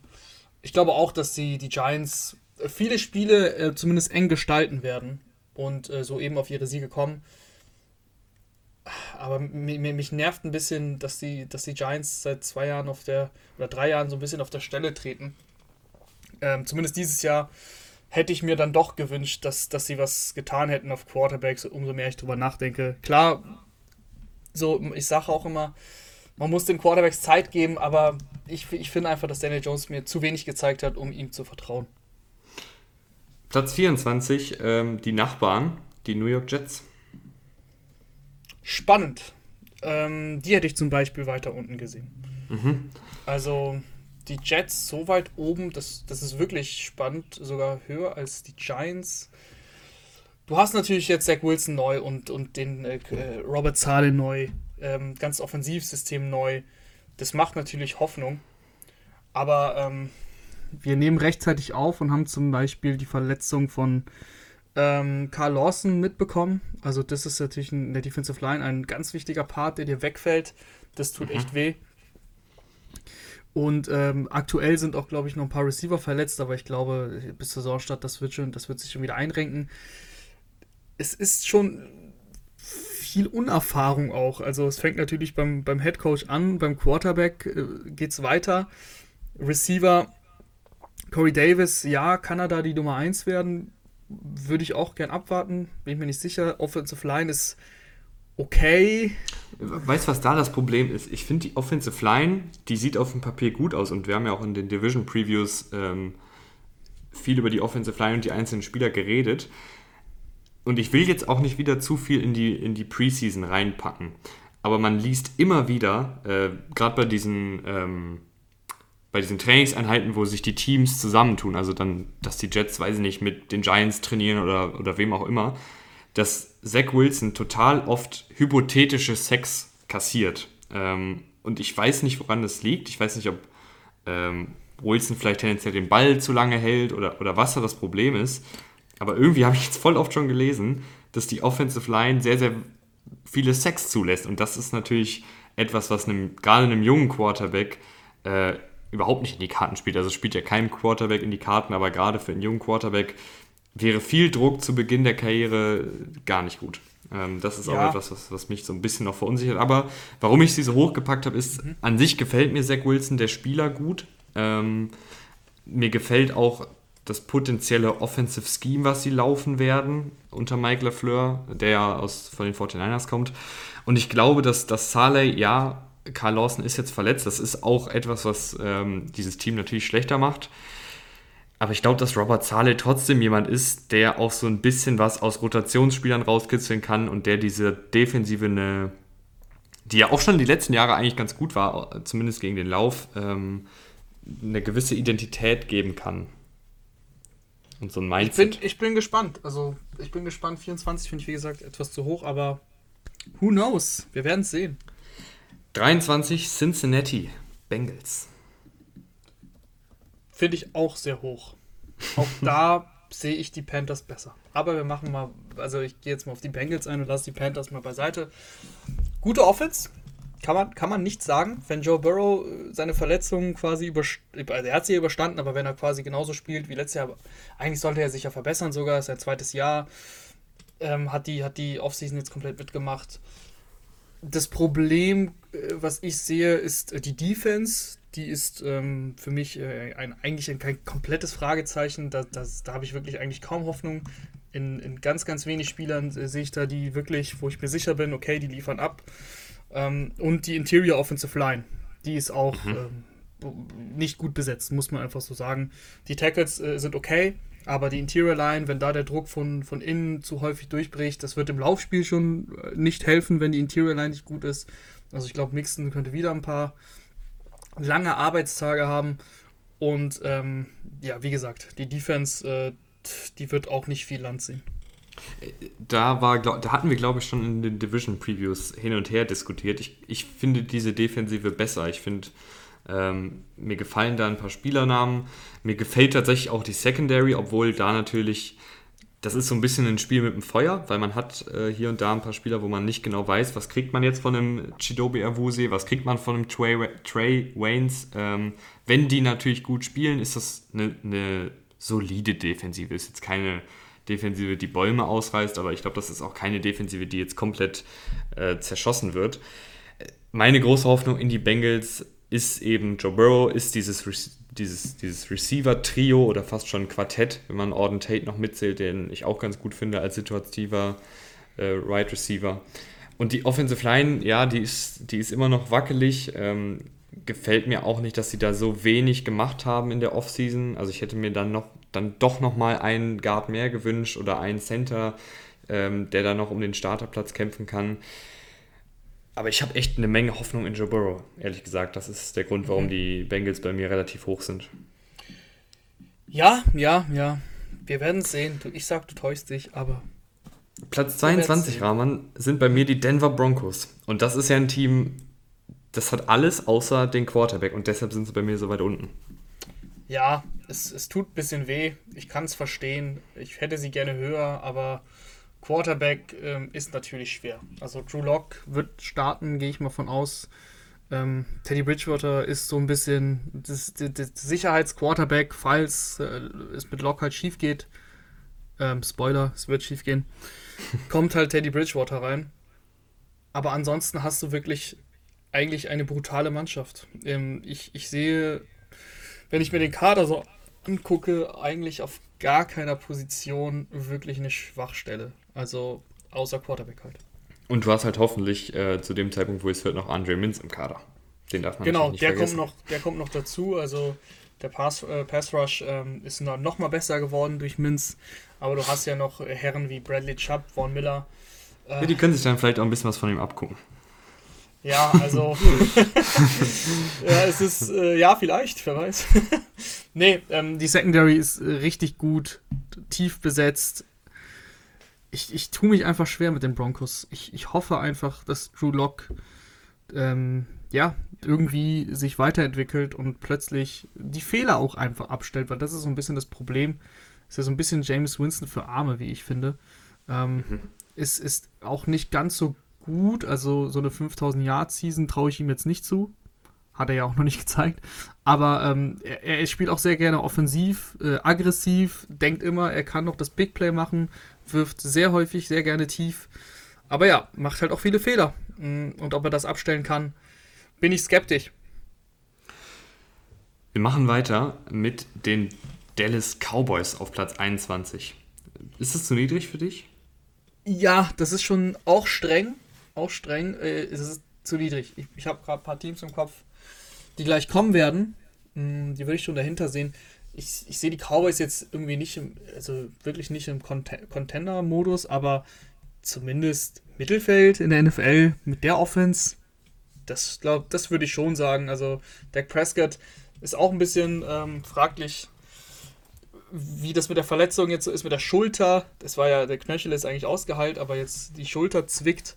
B: Ich glaube auch, dass die, die Giants viele Spiele äh, zumindest eng gestalten werden und äh, so eben auf ihre Siege kommen. Aber mich nervt ein bisschen, dass die, dass die Giants seit zwei Jahren auf der, oder drei Jahren so ein bisschen auf der Stelle treten. Ähm, zumindest dieses Jahr hätte ich mir dann doch gewünscht, dass, dass sie was getan hätten auf Quarterbacks, umso mehr ich drüber nachdenke. Klar, so, ich sage auch immer, man muss den Quarterbacks Zeit geben, aber ich, ich finde einfach, dass Daniel Jones mir zu wenig gezeigt hat, um ihm zu vertrauen.
A: Platz 24, ähm, die Nachbarn, die New York Jets.
B: Spannend. Ähm, die hätte ich zum Beispiel weiter unten gesehen. Mhm. Also, die Jets so weit oben, das, das ist wirklich spannend, sogar höher als die Giants. Du hast natürlich jetzt Zach Wilson neu und, und den äh, Robert Zahle neu, ähm, ganz Offensivsystem neu. Das macht natürlich Hoffnung. Aber ähm, wir nehmen rechtzeitig auf und haben zum Beispiel die Verletzung von ähm, Carl Lawson mitbekommen. Also das ist natürlich in der Defensive Line ein ganz wichtiger Part, der dir wegfällt. Das tut mhm. echt weh. Und ähm, aktuell sind auch, glaube ich, noch ein paar Receiver verletzt, aber ich glaube, bis zur Saisonstart, das wird schon, das wird sich schon wieder einrenken. Es ist schon viel Unerfahrung auch. Also es fängt natürlich beim, beim Head Coach an, beim Quarterback äh, geht es weiter. Receiver, Corey Davis, ja, kann er da die Nummer 1 werden? Würde ich auch gern abwarten, bin ich mir nicht sicher. Offensive Line ist okay.
A: Weißt du, was da das Problem ist? Ich finde die Offensive Line, die sieht auf dem Papier gut aus und wir haben ja auch in den Division Previews ähm, viel über die Offensive Line und die einzelnen Spieler geredet. Und ich will jetzt auch nicht wieder zu viel in die, in die Preseason reinpacken. Aber man liest immer wieder, äh, gerade bei diesen, ähm, bei diesen Trainingseinheiten, wo sich die Teams zusammentun, also dann, dass die Jets, weiß ich nicht, mit den Giants trainieren oder, oder wem auch immer, dass Zach Wilson total oft hypothetische Sex kassiert. Ähm, und ich weiß nicht, woran das liegt. Ich weiß nicht, ob ähm, Wilson vielleicht tendenziell den Ball zu lange hält oder, oder was da das Problem ist. Aber irgendwie habe ich jetzt voll oft schon gelesen, dass die Offensive Line sehr, sehr viele Sex zulässt. Und das ist natürlich etwas, was einem, gerade einem jungen Quarterback äh, überhaupt nicht in die Karten spielt. Also spielt ja kein Quarterback in die Karten, aber gerade für einen jungen Quarterback wäre viel Druck zu Beginn der Karriere gar nicht gut. Ähm, das ist ja. auch etwas, was, was, mich so ein bisschen noch verunsichert. Aber warum ich sie so hochgepackt habe, ist, mhm. an sich gefällt mir Zach Wilson, der Spieler, gut. Ähm, mir gefällt auch das potenzielle Offensive Scheme, was sie laufen werden unter Mike LaFleur, der ja aus, von den 49ers kommt. Und ich glaube, dass, dass Saleh, ja, Carl Lawson ist jetzt verletzt. Das ist auch etwas, was ähm, dieses Team natürlich schlechter macht. Aber ich glaube, dass Robert Saleh trotzdem jemand ist, der auch so ein bisschen was aus Rotationsspielern rauskitzeln kann und der diese Defensive eine, die ja auch schon die letzten Jahre eigentlich ganz gut war, zumindest gegen den Lauf, ähm, eine gewisse Identität geben kann.
B: Und so ein Mindset. Ich bin, ich bin gespannt. Also, ich bin gespannt. 24 finde ich, wie gesagt, etwas zu hoch, aber who knows? Wir werden es sehen.
A: 23 Cincinnati Bengals.
B: Finde ich auch sehr hoch. Auch da sehe ich die Panthers besser. Aber wir machen mal, also ich gehe jetzt mal auf die Bengals ein und lasse die Panthers mal beiseite. Gute Offense, kann man, kann man nicht sagen. Wenn Joe Burrow äh, seine Verletzungen quasi überstanden, also er hat sie überstanden, aber wenn er quasi genauso spielt wie letztes Jahr, eigentlich sollte er sich ja verbessern sogar, ist sein zweites Jahr, ähm, hat, die, hat die Offseason jetzt komplett mitgemacht. Das Problem, äh, was ich sehe, ist äh, die Defense. Die ist ähm, für mich äh, ein, eigentlich ein, kein komplettes Fragezeichen. Da, das, da habe ich wirklich eigentlich kaum Hoffnung. In, in ganz, ganz wenig Spielern äh, sehe ich da die wirklich, wo ich mir sicher bin, okay, die liefern ab. Ähm, und die Interior Offensive Line, die ist auch mhm. ähm, nicht gut besetzt, muss man einfach so sagen. Die Tackles äh, sind okay, aber die Interior Line, wenn da der Druck von, von innen zu häufig durchbricht, das wird im Laufspiel schon äh, nicht helfen, wenn die Interior Line nicht gut ist. Also ich glaube, Mixon könnte wieder ein paar lange Arbeitstage haben. Und ähm, ja, wie gesagt, die Defense, äh, die wird auch nicht viel Land sehen.
A: Da, war, da hatten wir, glaube ich, schon in den Division Previews hin und her diskutiert. Ich, ich finde diese Defensive besser. Ich finde, ähm, mir gefallen da ein paar Spielernamen. Mir gefällt tatsächlich auch die Secondary, obwohl da natürlich, das ist so ein bisschen ein Spiel mit dem Feuer, weil man hat äh, hier und da ein paar Spieler, wo man nicht genau weiß, was kriegt man jetzt von einem Chidobe Awusi, was kriegt man von einem Trey, Trey Waynes. Ähm, wenn die natürlich gut spielen, ist das eine, eine solide Defensive. Ist jetzt keine Defensive, die Bäume ausreißt, aber ich glaube, das ist auch keine Defensive, die jetzt komplett äh, zerschossen wird. Meine große Hoffnung in die Bengals ist eben Joe Burrow, ist dieses, dieses, dieses Receiver-Trio oder fast schon Quartett, wenn man Auden Tate noch mitzählt, den ich auch ganz gut finde als situativer äh, Right Receiver. Und die Offensive Line, ja, die ist, die ist immer noch wackelig. Ähm, gefällt mir auch nicht, dass sie da so wenig gemacht haben in der Offseason. Also ich hätte mir dann noch dann doch nochmal einen Guard mehr gewünscht oder einen Center, ähm, der da noch um den Starterplatz kämpfen kann. Aber ich habe echt eine Menge Hoffnung in Joe Burrow, ehrlich gesagt. Das ist der Grund, warum mhm. die Bengals bei mir relativ hoch sind.
B: Ja, ja, ja. Wir werden es sehen. Ich sag, du täuschst dich, aber.
A: Platz 22, Rahman, sind bei mir die Denver Broncos. Und das ist ja ein Team, das hat alles außer den Quarterback und deshalb sind sie bei mir so weit unten.
B: Ja, es, es tut ein bisschen weh. Ich kann es verstehen. Ich hätte sie gerne höher, aber Quarterback ähm, ist natürlich schwer. Also Drew Lock wird starten, gehe ich mal von aus. Ähm, Teddy Bridgewater ist so ein bisschen das, das, das Sicherheitsquarterback, falls äh, es mit Lock halt schief geht. Ähm, Spoiler, es wird schief gehen. Kommt halt Teddy Bridgewater rein. Aber ansonsten hast du wirklich eigentlich eine brutale Mannschaft. Ähm, ich, ich sehe wenn ich mir den Kader so angucke, eigentlich auf gar keiner Position wirklich eine Schwachstelle. Also außer Quarterback halt.
A: Und du hast halt hoffentlich äh, zu dem Zeitpunkt, wo es hört, noch Andre Mins im Kader.
B: Den darf man genau, nicht der vergessen. Kommt noch, der kommt noch dazu. Also der Pass, äh, Pass Rush ähm, ist noch, noch mal besser geworden durch Mins. Aber du hast ja noch Herren wie Bradley Chubb, Vaughn Miller.
A: Äh, ja, die können sich dann vielleicht auch ein bisschen was von ihm abgucken.
B: Ja, also. ja, es ist, äh, ja, vielleicht, wer weiß. nee, ähm, die Secondary ist äh, richtig gut, tief besetzt. Ich, ich tue mich einfach schwer mit den Broncos. Ich, ich hoffe einfach, dass Drew Lock ähm, ja, irgendwie sich weiterentwickelt und plötzlich die Fehler auch einfach abstellt, weil das ist so ein bisschen das Problem. Ist ja so ein bisschen James Winston für Arme, wie ich finde. Ähm, mhm. ist, ist auch nicht ganz so gut. Also so eine 5000 Yard Season traue ich ihm jetzt nicht zu. Hat er ja auch noch nicht gezeigt. Aber ähm, er, er, spielt auch sehr gerne offensiv, äh, aggressiv, denkt immer, er kann noch das Big Play machen, wirft sehr häufig, sehr gerne tief. Aber ja, macht halt auch viele Fehler. Mm, und ob er das abstellen kann, bin ich skeptisch.
A: Wir machen weiter mit den Dallas Cowboys auf Platz 21. Ist das zu niedrig für dich?
B: Ja, das ist schon auch streng. Auch streng. Äh, es ist zu niedrig. Ich, ich habe gerade ein paar Teams im Kopf, die gleich kommen werden. Mm, die würde ich schon dahinter sehen. Ich, ich sehe die Cowboys jetzt irgendwie nicht im, also wirklich nicht im Contender-Modus, aber zumindest Mittelfeld in der NFL mit der Offense, das glaube, das würde ich schon sagen. Also Dak Prescott ist auch ein bisschen ähm, fraglich, wie das mit der Verletzung jetzt so ist mit der Schulter. Das war ja, der Knöchel ist eigentlich ausgeheilt, aber jetzt die Schulter zwickt.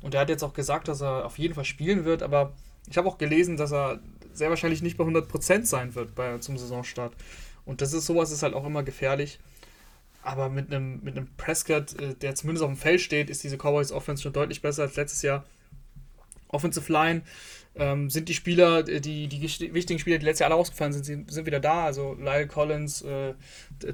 B: Und er hat jetzt auch gesagt, dass er auf jeden Fall spielen wird, aber ich habe auch gelesen, dass er sehr wahrscheinlich nicht bei 100% sein wird bei, zum Saisonstart. Und das ist sowas ist halt auch immer gefährlich. Aber mit einem, mit einem Prescott, äh, der zumindest auf dem Feld steht, ist diese Cowboys Offense schon deutlich besser als letztes Jahr. Offensive Line ähm, sind die Spieler, äh, die, die wichtigen Spieler, die letztes Jahr alle ausgefallen sind, sind wieder da. Also Lyle Collins, äh,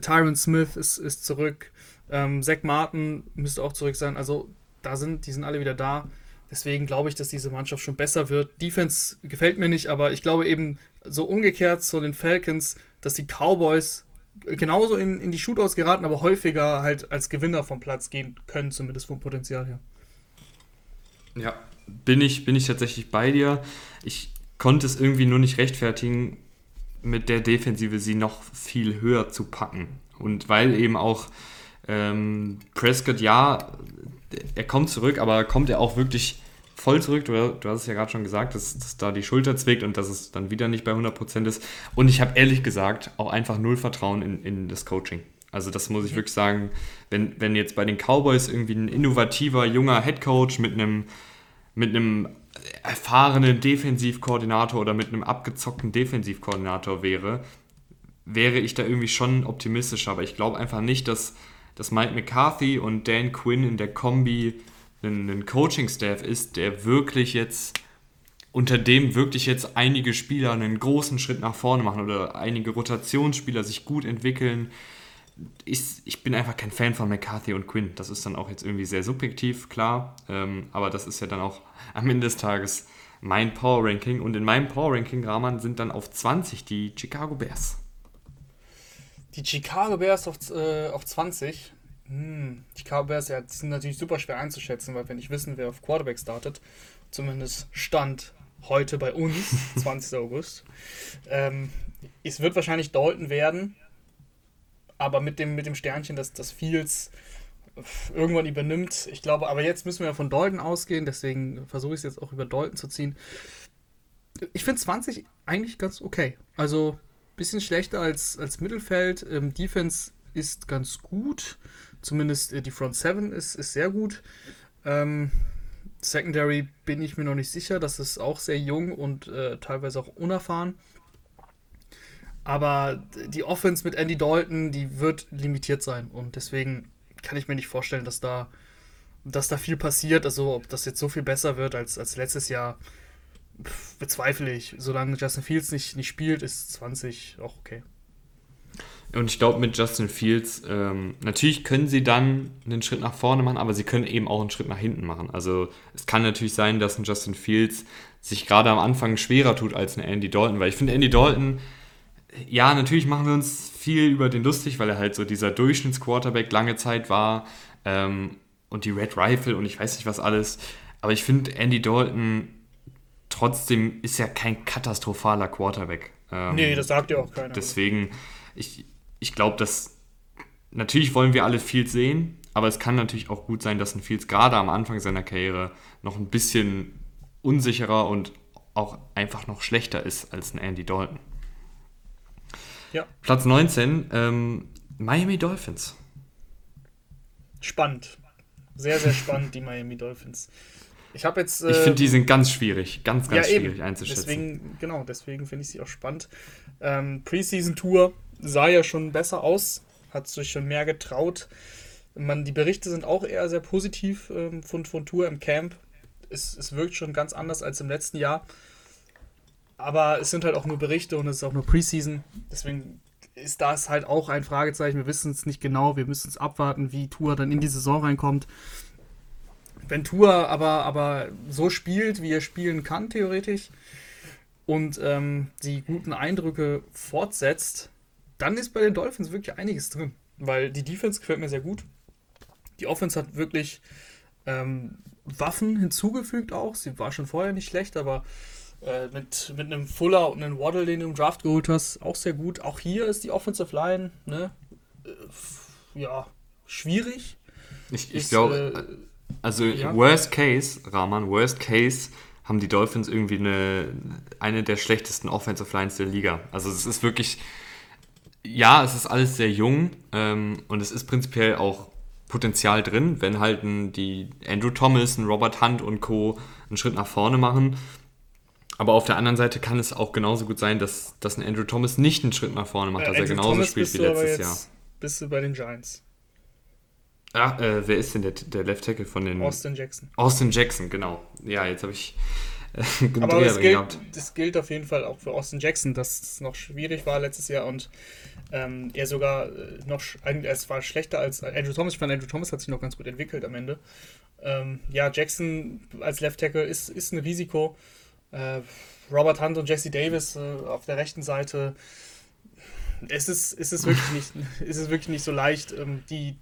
B: Tyron Smith ist, ist zurück, ähm, Zach Martin müsste auch zurück sein. Also da sind, die sind alle wieder da. Deswegen glaube ich, dass diese Mannschaft schon besser wird. Defense gefällt mir nicht, aber ich glaube eben so umgekehrt zu den Falcons, dass die Cowboys genauso in, in die Shootouts geraten, aber häufiger halt als Gewinner vom Platz gehen können, zumindest vom Potenzial her.
A: Ja, bin ich, bin ich tatsächlich bei dir. Ich konnte es irgendwie nur nicht rechtfertigen, mit der Defensive sie noch viel höher zu packen. Und weil eben auch ähm, Prescott, ja, er kommt zurück, aber kommt er auch wirklich voll zurück? Du, du hast es ja gerade schon gesagt, dass, dass, da die Schulter zwickt und dass es dann wieder nicht bei 100% ist. Und ich habe ehrlich gesagt auch einfach null Vertrauen in, in das Coaching. Also das muss ich mhm. wirklich sagen, wenn, wenn jetzt bei den Cowboys irgendwie ein innovativer, junger Headcoach mit einem mit einem erfahrenen Defensivkoordinator oder mit einem abgezockten Defensivkoordinator wäre, wäre ich da irgendwie schon optimistischer. Aber ich glaube einfach nicht, dass, dass Mike McCarthy und Dan Quinn in der Kombi ein, ein Coaching-Staff ist, der wirklich jetzt unter dem wirklich jetzt einige Spieler einen großen Schritt nach vorne machen oder einige Rotationsspieler sich gut entwickeln ich, ich bin einfach kein Fan von McCarthy und Quinn. Das ist dann auch jetzt irgendwie sehr subjektiv, klar. Ähm, aber das ist ja dann auch am Ende des Tages mein Power Ranking. Und in meinem Power Ranking, Rahman, sind dann auf 20 die Chicago Bears.
B: Die Chicago Bears auf, äh, auf 20. Hm, die Chicago Bears ja, sind natürlich super schwer einzuschätzen, weil wir nicht wissen, wer auf Quarterback startet. Zumindest Stand heute bei uns, 20. August. Ähm, es wird wahrscheinlich Dalton werden aber mit dem, mit dem Sternchen, dass das Fields irgendwann übernimmt. Ich glaube, aber jetzt müssen wir von Dalton ausgehen, deswegen versuche ich es jetzt auch über Dalton zu ziehen. Ich finde 20 eigentlich ganz okay. Also ein bisschen schlechter als, als Mittelfeld. Ähm, Defense ist ganz gut. Zumindest äh, die Front 7 ist, ist sehr gut. Ähm, Secondary bin ich mir noch nicht sicher. Das ist auch sehr jung und äh, teilweise auch unerfahren. Aber die Offense mit Andy Dalton, die wird limitiert sein. Und deswegen kann ich mir nicht vorstellen, dass da, dass da viel passiert. Also, ob das jetzt so viel besser wird als, als letztes Jahr, bezweifle ich. Solange Justin Fields nicht, nicht spielt, ist 20 auch okay.
A: Und ich glaube, mit Justin Fields, ähm, natürlich können sie dann einen Schritt nach vorne machen, aber sie können eben auch einen Schritt nach hinten machen. Also es kann natürlich sein, dass ein Justin Fields sich gerade am Anfang schwerer tut als ein Andy Dalton, weil ich finde, Andy Dalton ja, natürlich machen wir uns viel über den lustig, weil er halt so dieser Durchschnittsquarterback lange Zeit war ähm, und die Red Rifle und ich weiß nicht was alles. Aber ich finde, Andy Dalton trotzdem ist ja kein katastrophaler Quarterback.
B: Ähm, nee, das sagt ja auch keiner.
A: Deswegen, ich, ich glaube, dass natürlich wollen wir alle viel sehen, aber es kann natürlich auch gut sein, dass ein Fields gerade am Anfang seiner Karriere noch ein bisschen unsicherer und auch einfach noch schlechter ist als ein Andy Dalton. Ja. Platz 19, ähm, Miami Dolphins.
B: Spannend. Sehr, sehr spannend, die Miami Dolphins. Ich habe jetzt.
A: Äh, ich finde, die sind ganz schwierig, ganz, ganz ja, schwierig eben. einzuschätzen.
B: Deswegen, genau, deswegen finde ich sie auch spannend. Ähm, Preseason Tour sah ja schon besser aus, hat sich schon mehr getraut. Man, die Berichte sind auch eher sehr positiv ähm, von, von Tour im Camp. es, es wirkt schon ganz anders als im letzten Jahr. Aber es sind halt auch nur Berichte und es ist auch nur Preseason. Deswegen ist das halt auch ein Fragezeichen. Wir wissen es nicht genau. Wir müssen es abwarten, wie Tour dann in die Saison reinkommt. Wenn Tour aber, aber so spielt, wie er spielen kann, theoretisch, und ähm, die guten Eindrücke fortsetzt, dann ist bei den Dolphins wirklich einiges drin. Weil die Defense gefällt mir sehr gut. Die Offense hat wirklich ähm, Waffen hinzugefügt auch. Sie war schon vorher nicht schlecht, aber äh, mit, mit einem Fuller und einem Waddle, den du im Draft geholt hast, auch sehr gut. Auch hier ist die Offensive Line, ne? Äh, ja, schwierig.
A: Ich, ich glaube, äh, also ja. Worst Case, Rahman, Worst Case haben die Dolphins irgendwie eine, eine der schlechtesten Offensive Lines der Liga. Also es ist wirklich, ja, es ist alles sehr jung ähm, und es ist prinzipiell auch Potenzial drin, wenn halt ein, die Andrew Thomas, ein Robert Hunt und Co. einen Schritt nach vorne machen. Aber auf der anderen Seite kann es auch genauso gut sein, dass, dass ein Andrew Thomas nicht einen Schritt nach vorne macht, äh, dass Andrew er genauso Thomas spielt wie letztes Jahr.
B: Bist du bei den Giants?
A: Ah, äh, wer ist denn der, der Left Tackle von den.
B: Austin Jackson.
A: Austin Jackson, genau. Ja, jetzt habe ich.
B: Äh, Aber das gilt, das gilt auf jeden Fall auch für Austin Jackson, dass es noch schwierig war letztes Jahr und ähm, er sogar äh, noch, es war schlechter als Andrew Thomas. Ich fand, Andrew Thomas hat sich noch ganz gut entwickelt am Ende. Ähm, ja, Jackson als Left Tackle ist, ist ein Risiko. Äh, Robert Hunt und Jesse Davis äh, auf der rechten Seite. Es ist, es ist, wirklich, nicht, es ist wirklich nicht so leicht, ähm, die,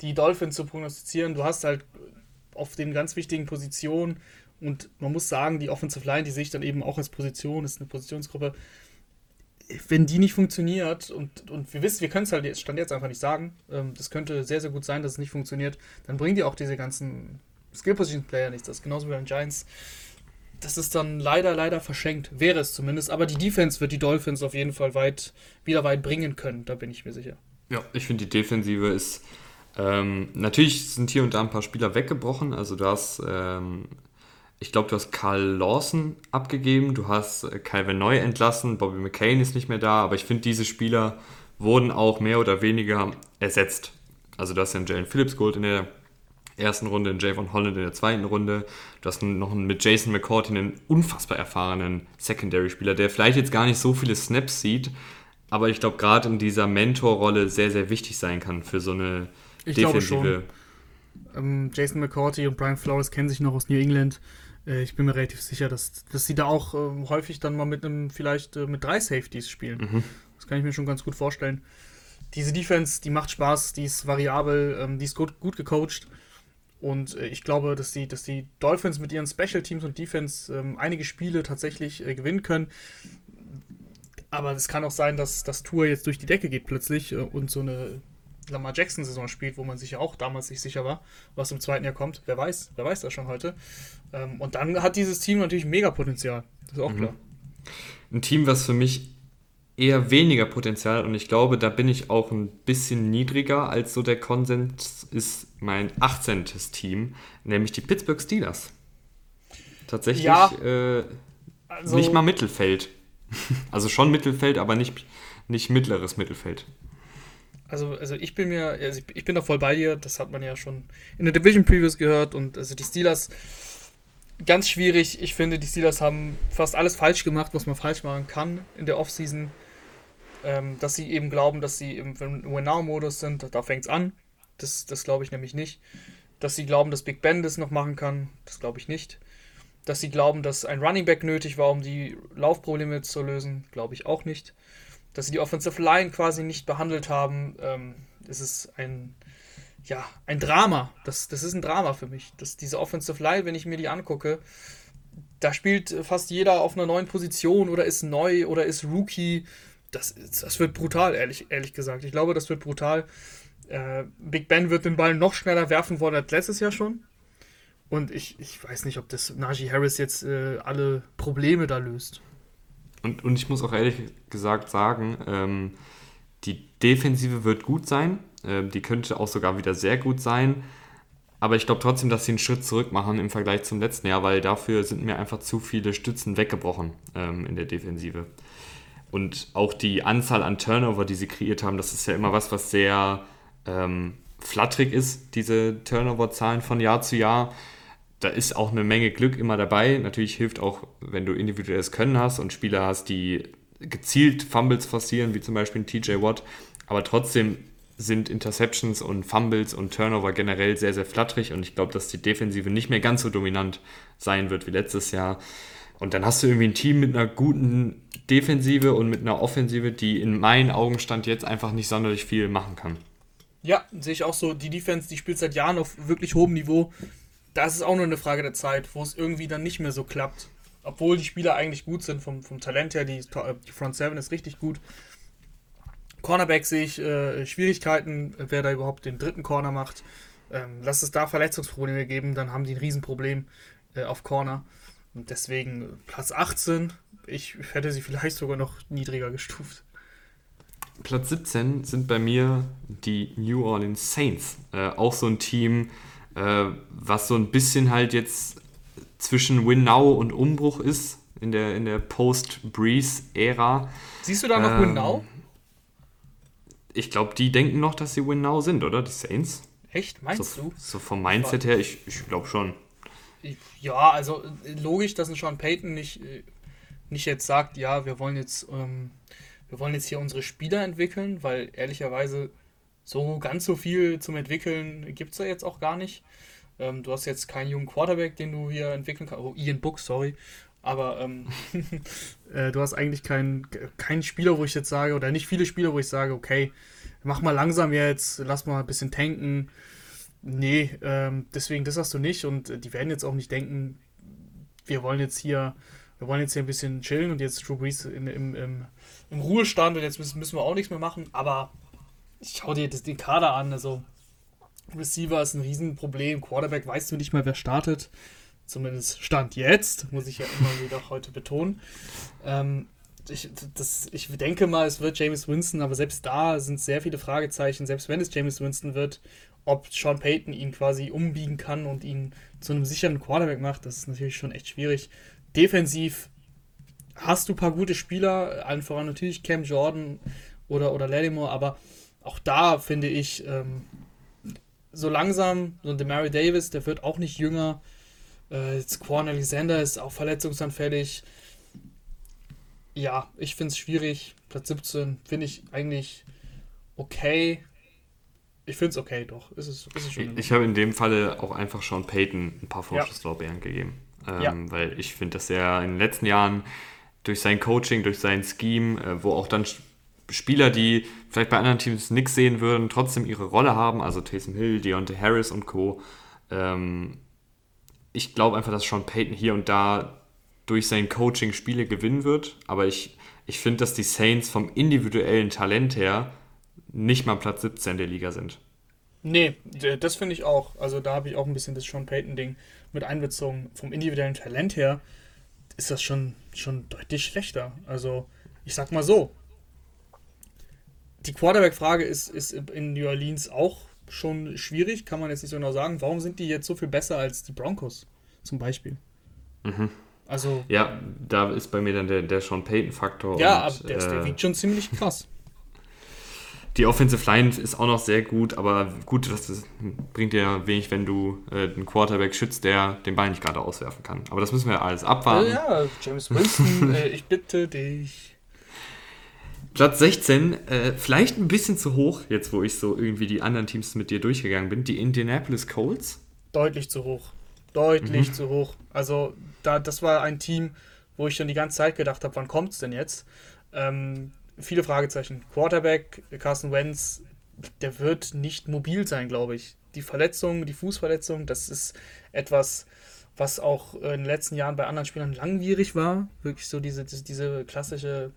B: die Dolphins zu prognostizieren. Du hast halt auf den ganz wichtigen Positionen und man muss sagen, die Offensive Line, die sehe ich dann eben auch als Position, ist eine Positionsgruppe. Wenn die nicht funktioniert und, und wir wissen, wir können es halt jetzt, Stand jetzt einfach nicht sagen, ähm, das könnte sehr, sehr gut sein, dass es nicht funktioniert, dann bringen die auch diese ganzen Skill-Position-Player nichts. Das ist genauso wie bei den Giants das ist dann leider, leider verschenkt. Wäre es zumindest. Aber die Defense wird die Dolphins auf jeden Fall weit, wieder weit bringen können. Da bin ich mir sicher.
A: Ja, ich finde, die Defensive ist. Ähm, natürlich sind hier und da ein paar Spieler weggebrochen. Also, du hast. Ähm, ich glaube, du hast Carl Lawson abgegeben. Du hast äh, Calvin Neu entlassen. Bobby McCain ist nicht mehr da. Aber ich finde, diese Spieler wurden auch mehr oder weniger ersetzt. Also, du hast ja einen Jalen Phillips Gold in der ersten Runde, Javon Holland in der zweiten Runde. Du hast noch einen, mit Jason McCourty einen unfassbar erfahrenen Secondary-Spieler, der vielleicht jetzt gar nicht so viele Snaps sieht, aber ich glaube gerade in dieser Mentorrolle sehr, sehr wichtig sein kann für so eine ich defensive.
B: Ähm, Jason McCourty und Brian Flores kennen sich noch aus New England. Äh, ich bin mir relativ sicher, dass, dass sie da auch äh, häufig dann mal mit einem, vielleicht äh, mit drei Safeties spielen. Mhm. Das kann ich mir schon ganz gut vorstellen. Diese Defense, die macht Spaß, die ist variabel, ähm, die ist gut, gut gecoacht. Und äh, ich glaube, dass die, dass die Dolphins mit ihren Special Teams und Defense ähm, einige Spiele tatsächlich äh, gewinnen können. Aber es kann auch sein, dass das Tour jetzt durch die Decke geht plötzlich äh, und so eine Lamar Jackson-Saison spielt, wo man sich ja auch damals nicht sicher war, was im zweiten Jahr kommt. Wer weiß, wer weiß das schon heute. Ähm, und dann hat dieses Team natürlich mega Potenzial. Das ist auch mhm. klar.
A: Ein Team, was für mich eher weniger Potenzial und ich glaube, da bin ich auch ein bisschen niedriger als so der Konsens ist mein 18. Team, nämlich die Pittsburgh Steelers. Tatsächlich ja, äh, also, nicht mal Mittelfeld. also schon Mittelfeld, aber nicht, nicht mittleres Mittelfeld.
B: Also, also ich bin mir, also ich bin da voll bei dir, das hat man ja schon in der Division Previews gehört und also die Steelers ganz schwierig. Ich finde, die Steelers haben fast alles falsch gemacht, was man falsch machen kann in der Offseason ähm, dass sie eben glauben, dass sie im Win-Now-Modus sind. Da fängt es an. Das, das glaube ich nämlich nicht. Dass sie glauben, dass Big Ben das noch machen kann. Das glaube ich nicht. Dass sie glauben, dass ein Running Back nötig war, um die Laufprobleme zu lösen, glaube ich auch nicht. Dass sie die Offensive Line quasi nicht behandelt haben, ähm, ist es ein, ja, ein Drama. Das, das ist ein Drama für mich. Das, diese Offensive Line, wenn ich mir die angucke, da spielt fast jeder auf einer neuen Position oder ist neu oder ist Rookie das, das wird brutal, ehrlich, ehrlich gesagt. Ich glaube, das wird brutal. Äh, Big Ben wird den Ball noch schneller werfen wollen als letztes Jahr schon. Und ich, ich weiß nicht, ob das Najee Harris jetzt äh, alle Probleme da löst.
A: Und, und ich muss auch ehrlich gesagt sagen, ähm, die Defensive wird gut sein. Ähm, die könnte auch sogar wieder sehr gut sein. Aber ich glaube trotzdem, dass sie einen Schritt zurück machen im Vergleich zum letzten Jahr, weil dafür sind mir einfach zu viele Stützen weggebrochen ähm, in der Defensive. Und auch die Anzahl an Turnover, die sie kreiert haben, das ist ja immer was, was sehr ähm, flatterig ist, diese Turnover-Zahlen von Jahr zu Jahr. Da ist auch eine Menge Glück immer dabei. Natürlich hilft auch, wenn du individuelles Können hast und Spieler hast, die gezielt Fumbles forcieren, wie zum Beispiel TJ Watt. Aber trotzdem sind Interceptions und Fumbles und Turnover generell sehr, sehr flatterig und ich glaube, dass die Defensive nicht mehr ganz so dominant sein wird wie letztes Jahr. Und dann hast du irgendwie ein Team mit einer guten Defensive und mit einer Offensive, die in meinen Augen stand jetzt einfach nicht sonderlich viel machen kann.
B: Ja, sehe ich auch so. Die Defense, die spielt seit Jahren auf wirklich hohem Niveau. Das ist auch nur eine Frage der Zeit, wo es irgendwie dann nicht mehr so klappt. Obwohl die Spieler eigentlich gut sind vom, vom Talent her, die, die Front Seven ist richtig gut. Cornerback sehe ich äh, Schwierigkeiten, wer da überhaupt den dritten Corner macht. Ähm, lass es da Verletzungsprobleme geben, dann haben die ein Riesenproblem äh, auf Corner. Und deswegen Platz 18. Ich hätte sie vielleicht sogar noch niedriger gestuft.
A: Platz 17 sind bei mir die New Orleans Saints. Äh, auch so ein Team, äh, was so ein bisschen halt jetzt zwischen Win Now und Umbruch ist in der, in der Post-Breeze-Ära.
B: Siehst du da noch ähm, Win Now?
A: Ich glaube, die denken noch, dass sie Win Now sind, oder? Die Saints.
B: Echt? Meinst
A: so,
B: du?
A: So vom Mindset her, ich, ich glaube schon.
B: Ja, also äh, logisch, dass ein Sean Payton nicht, äh, nicht jetzt sagt, ja, wir wollen jetzt, ähm, wir wollen jetzt hier unsere Spieler entwickeln, weil ehrlicherweise so ganz so viel zum Entwickeln gibt es da jetzt auch gar nicht. Ähm, du hast jetzt keinen jungen Quarterback, den du hier entwickeln kannst. Oh, Ian Book, sorry. Aber ähm, äh, du hast eigentlich keinen kein Spieler, wo ich jetzt sage, oder nicht viele Spieler, wo ich sage, okay, mach mal langsam jetzt, lass mal ein bisschen tanken. Nee, ähm, deswegen, das hast du nicht. Und die werden jetzt auch nicht denken, wir wollen jetzt hier, wir wollen jetzt hier ein bisschen chillen und jetzt Drew Brees in, im, im, im Ruhestand und jetzt müssen, müssen wir auch nichts mehr machen. Aber ich schau dir das, den Kader an. Also, Receiver ist ein Riesenproblem. Quarterback weißt du nicht mal, wer startet. Zumindest Stand jetzt, muss ich ja immer wieder heute betonen. Ähm, ich, das, ich denke mal, es wird James Winston, aber selbst da sind sehr viele Fragezeichen. Selbst wenn es James Winston wird, ob Sean Payton ihn quasi umbiegen kann und ihn zu einem sicheren Quarterback macht, das ist natürlich schon echt schwierig. Defensiv hast du ein paar gute Spieler, allen voran natürlich Cam Jordan oder, oder Lattimore, aber auch da finde ich, ähm, so langsam, so ein Demary Davis, der wird auch nicht jünger. Äh, jetzt Quan Alexander ist auch verletzungsanfällig. Ja, ich finde es schwierig. Platz 17 finde ich eigentlich okay. Ich finde es okay, doch. Ist es, ist es
A: schon ich habe in dem Falle auch einfach schon Peyton ein paar Vorschusslorbeeren ja. gegeben. Ähm, ja. Weil ich finde, dass er in den letzten Jahren durch sein Coaching, durch sein Scheme, äh, wo auch dann Spieler, die vielleicht bei anderen Teams nichts sehen würden, trotzdem ihre Rolle haben, also Taysom Hill, Deontay Harris und Co. Ähm, ich glaube einfach, dass Sean Payton hier und da durch sein Coaching Spiele gewinnen wird, aber ich, ich finde, dass die Saints vom individuellen Talent her nicht mal Platz 17 der Liga sind.
B: Nee, das finde ich auch. Also da habe ich auch ein bisschen das Sean Payton-Ding mit einbezogen. Vom individuellen Talent her ist das schon, schon deutlich schlechter. Also ich sag mal so, die Quarterback-Frage ist, ist in New Orleans auch schon schwierig, kann man jetzt nicht so genau sagen. Warum sind die jetzt so viel besser als die Broncos zum Beispiel?
A: Mhm. Also, ja, da ist bei mir dann der, der Sean Payton-Faktor.
B: Ja, und, aber der, äh, der wiegt schon ziemlich krass.
A: Die Offensive Line ist auch noch sehr gut, aber gut, das bringt dir wenig, wenn du äh, einen Quarterback schützt, der den Ball nicht gerade auswerfen kann. Aber das müssen wir alles abwarten.
B: Ja, James Winston, äh, ich bitte dich.
A: Platz 16, äh, vielleicht ein bisschen zu hoch, jetzt wo ich so irgendwie die anderen Teams mit dir durchgegangen bin. Die Indianapolis Colts.
B: Deutlich zu hoch. Deutlich mhm. zu hoch. Also, da, das war ein Team, wo ich schon die ganze Zeit gedacht habe, wann kommt es denn jetzt? Ähm, viele Fragezeichen. Quarterback, Carson Wentz, der wird nicht mobil sein, glaube ich. Die Verletzung, die Fußverletzung, das ist etwas, was auch in den letzten Jahren bei anderen Spielern langwierig war. Wirklich so diese, diese klassische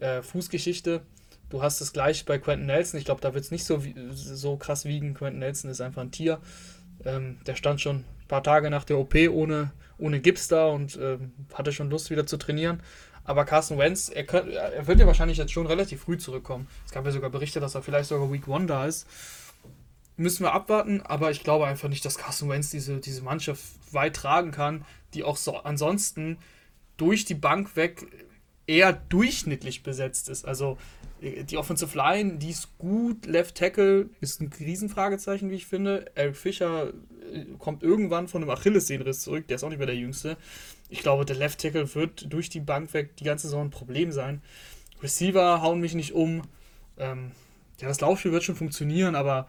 B: äh, Fußgeschichte. Du hast es gleich bei Quentin Nelson. Ich glaube, da wird es nicht so, so krass wiegen. Quentin Nelson ist einfach ein Tier. Ähm, der stand schon ein paar Tage nach der OP ohne, ohne Gips da und ähm, hatte schon Lust wieder zu trainieren. Aber Carson Wentz, er, könnt, er wird ja wahrscheinlich jetzt schon relativ früh zurückkommen. Es gab ja sogar Berichte, dass er vielleicht sogar Week One da ist. Müssen wir abwarten, aber ich glaube einfach nicht, dass Carson Wentz diese, diese Mannschaft weit tragen kann, die auch so ansonsten durch die Bank weg eher durchschnittlich besetzt ist. Also Die Offensive Line, die ist gut. Left Tackle ist ein Riesenfragezeichen, wie ich finde. Eric Fischer äh, kommt irgendwann von einem Achillessehnenriss zurück. Der ist auch nicht mehr der Jüngste. Ich glaube, der Left Tackle wird durch die Bank weg die ganze Saison ein Problem sein. Receiver hauen mich nicht um. Ähm, ja, das Laufspiel wird schon funktionieren, aber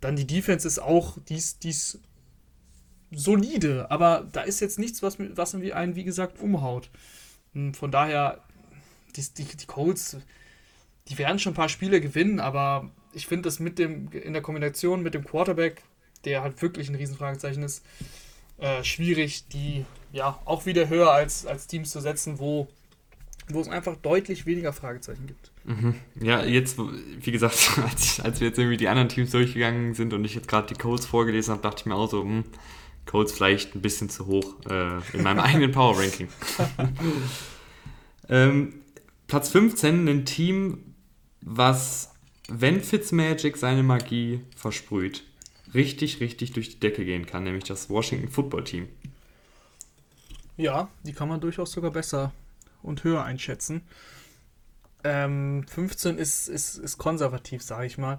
B: dann die Defense ist auch, die ist, solide, aber da ist jetzt nichts, was, was einen, wie gesagt, umhaut. Und von daher, die, die, die Colts, die werden schon ein paar Spiele gewinnen, aber ich finde das mit dem, in der Kombination mit dem Quarterback, der halt wirklich ein Riesenfragezeichen ist, äh, schwierig, die ja auch wieder höher als, als Teams zu setzen, wo, wo es einfach deutlich weniger Fragezeichen gibt.
A: Mhm. Ja, jetzt, wie gesagt, als, als wir jetzt irgendwie die anderen Teams durchgegangen sind und ich jetzt gerade die Colts vorgelesen habe, dachte ich mir auch so, hm, Colts vielleicht ein bisschen zu hoch äh, in meinem eigenen Power Ranking. ähm, Platz 15, ein Team, was, wenn Fitzmagic seine Magie versprüht, richtig, richtig durch die Decke gehen kann, nämlich das Washington Football Team.
B: Ja, die kann man durchaus sogar besser und höher einschätzen. Ähm, 15 ist, ist, ist konservativ, sage ich mal.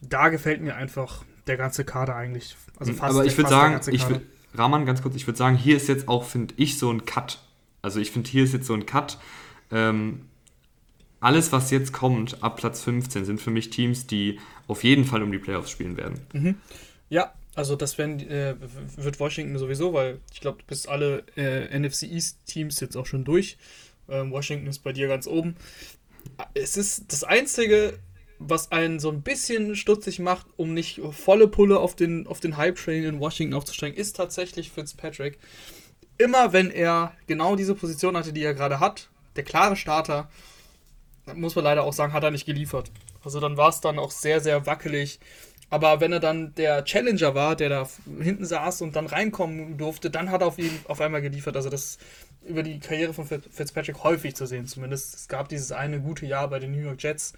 B: Da gefällt mir einfach der ganze Kader eigentlich. Also
A: hm, fast, Aber ich würde sagen, ich würd, Rahman, ganz kurz, ich würde sagen, hier ist jetzt auch, finde ich, so ein Cut. Also ich finde, hier ist jetzt so ein Cut. Ähm, alles, was jetzt kommt, ab Platz 15, sind für mich Teams, die auf jeden Fall um die Playoffs spielen werden.
B: Mhm. Ja, also das werden, äh, wird Washington sowieso, weil ich glaube, du bist alle äh, NFC East Teams jetzt auch schon durch. Ähm, Washington ist bei dir ganz oben. Es ist das Einzige, was einen so ein bisschen stutzig macht, um nicht volle Pulle auf den, auf den Hype-Train in Washington aufzusteigen, ist tatsächlich Fitzpatrick. Immer wenn er genau diese Position hatte, die er gerade hat, der klare Starter, muss man leider auch sagen, hat er nicht geliefert. Also dann war es dann auch sehr, sehr wackelig. Aber wenn er dann der Challenger war, der da hinten saß und dann reinkommen durfte, dann hat er auf ihn auf einmal geliefert. Also das über die Karriere von Fitzpatrick häufig zu sehen zumindest. Es gab dieses eine gute Jahr bei den New York Jets,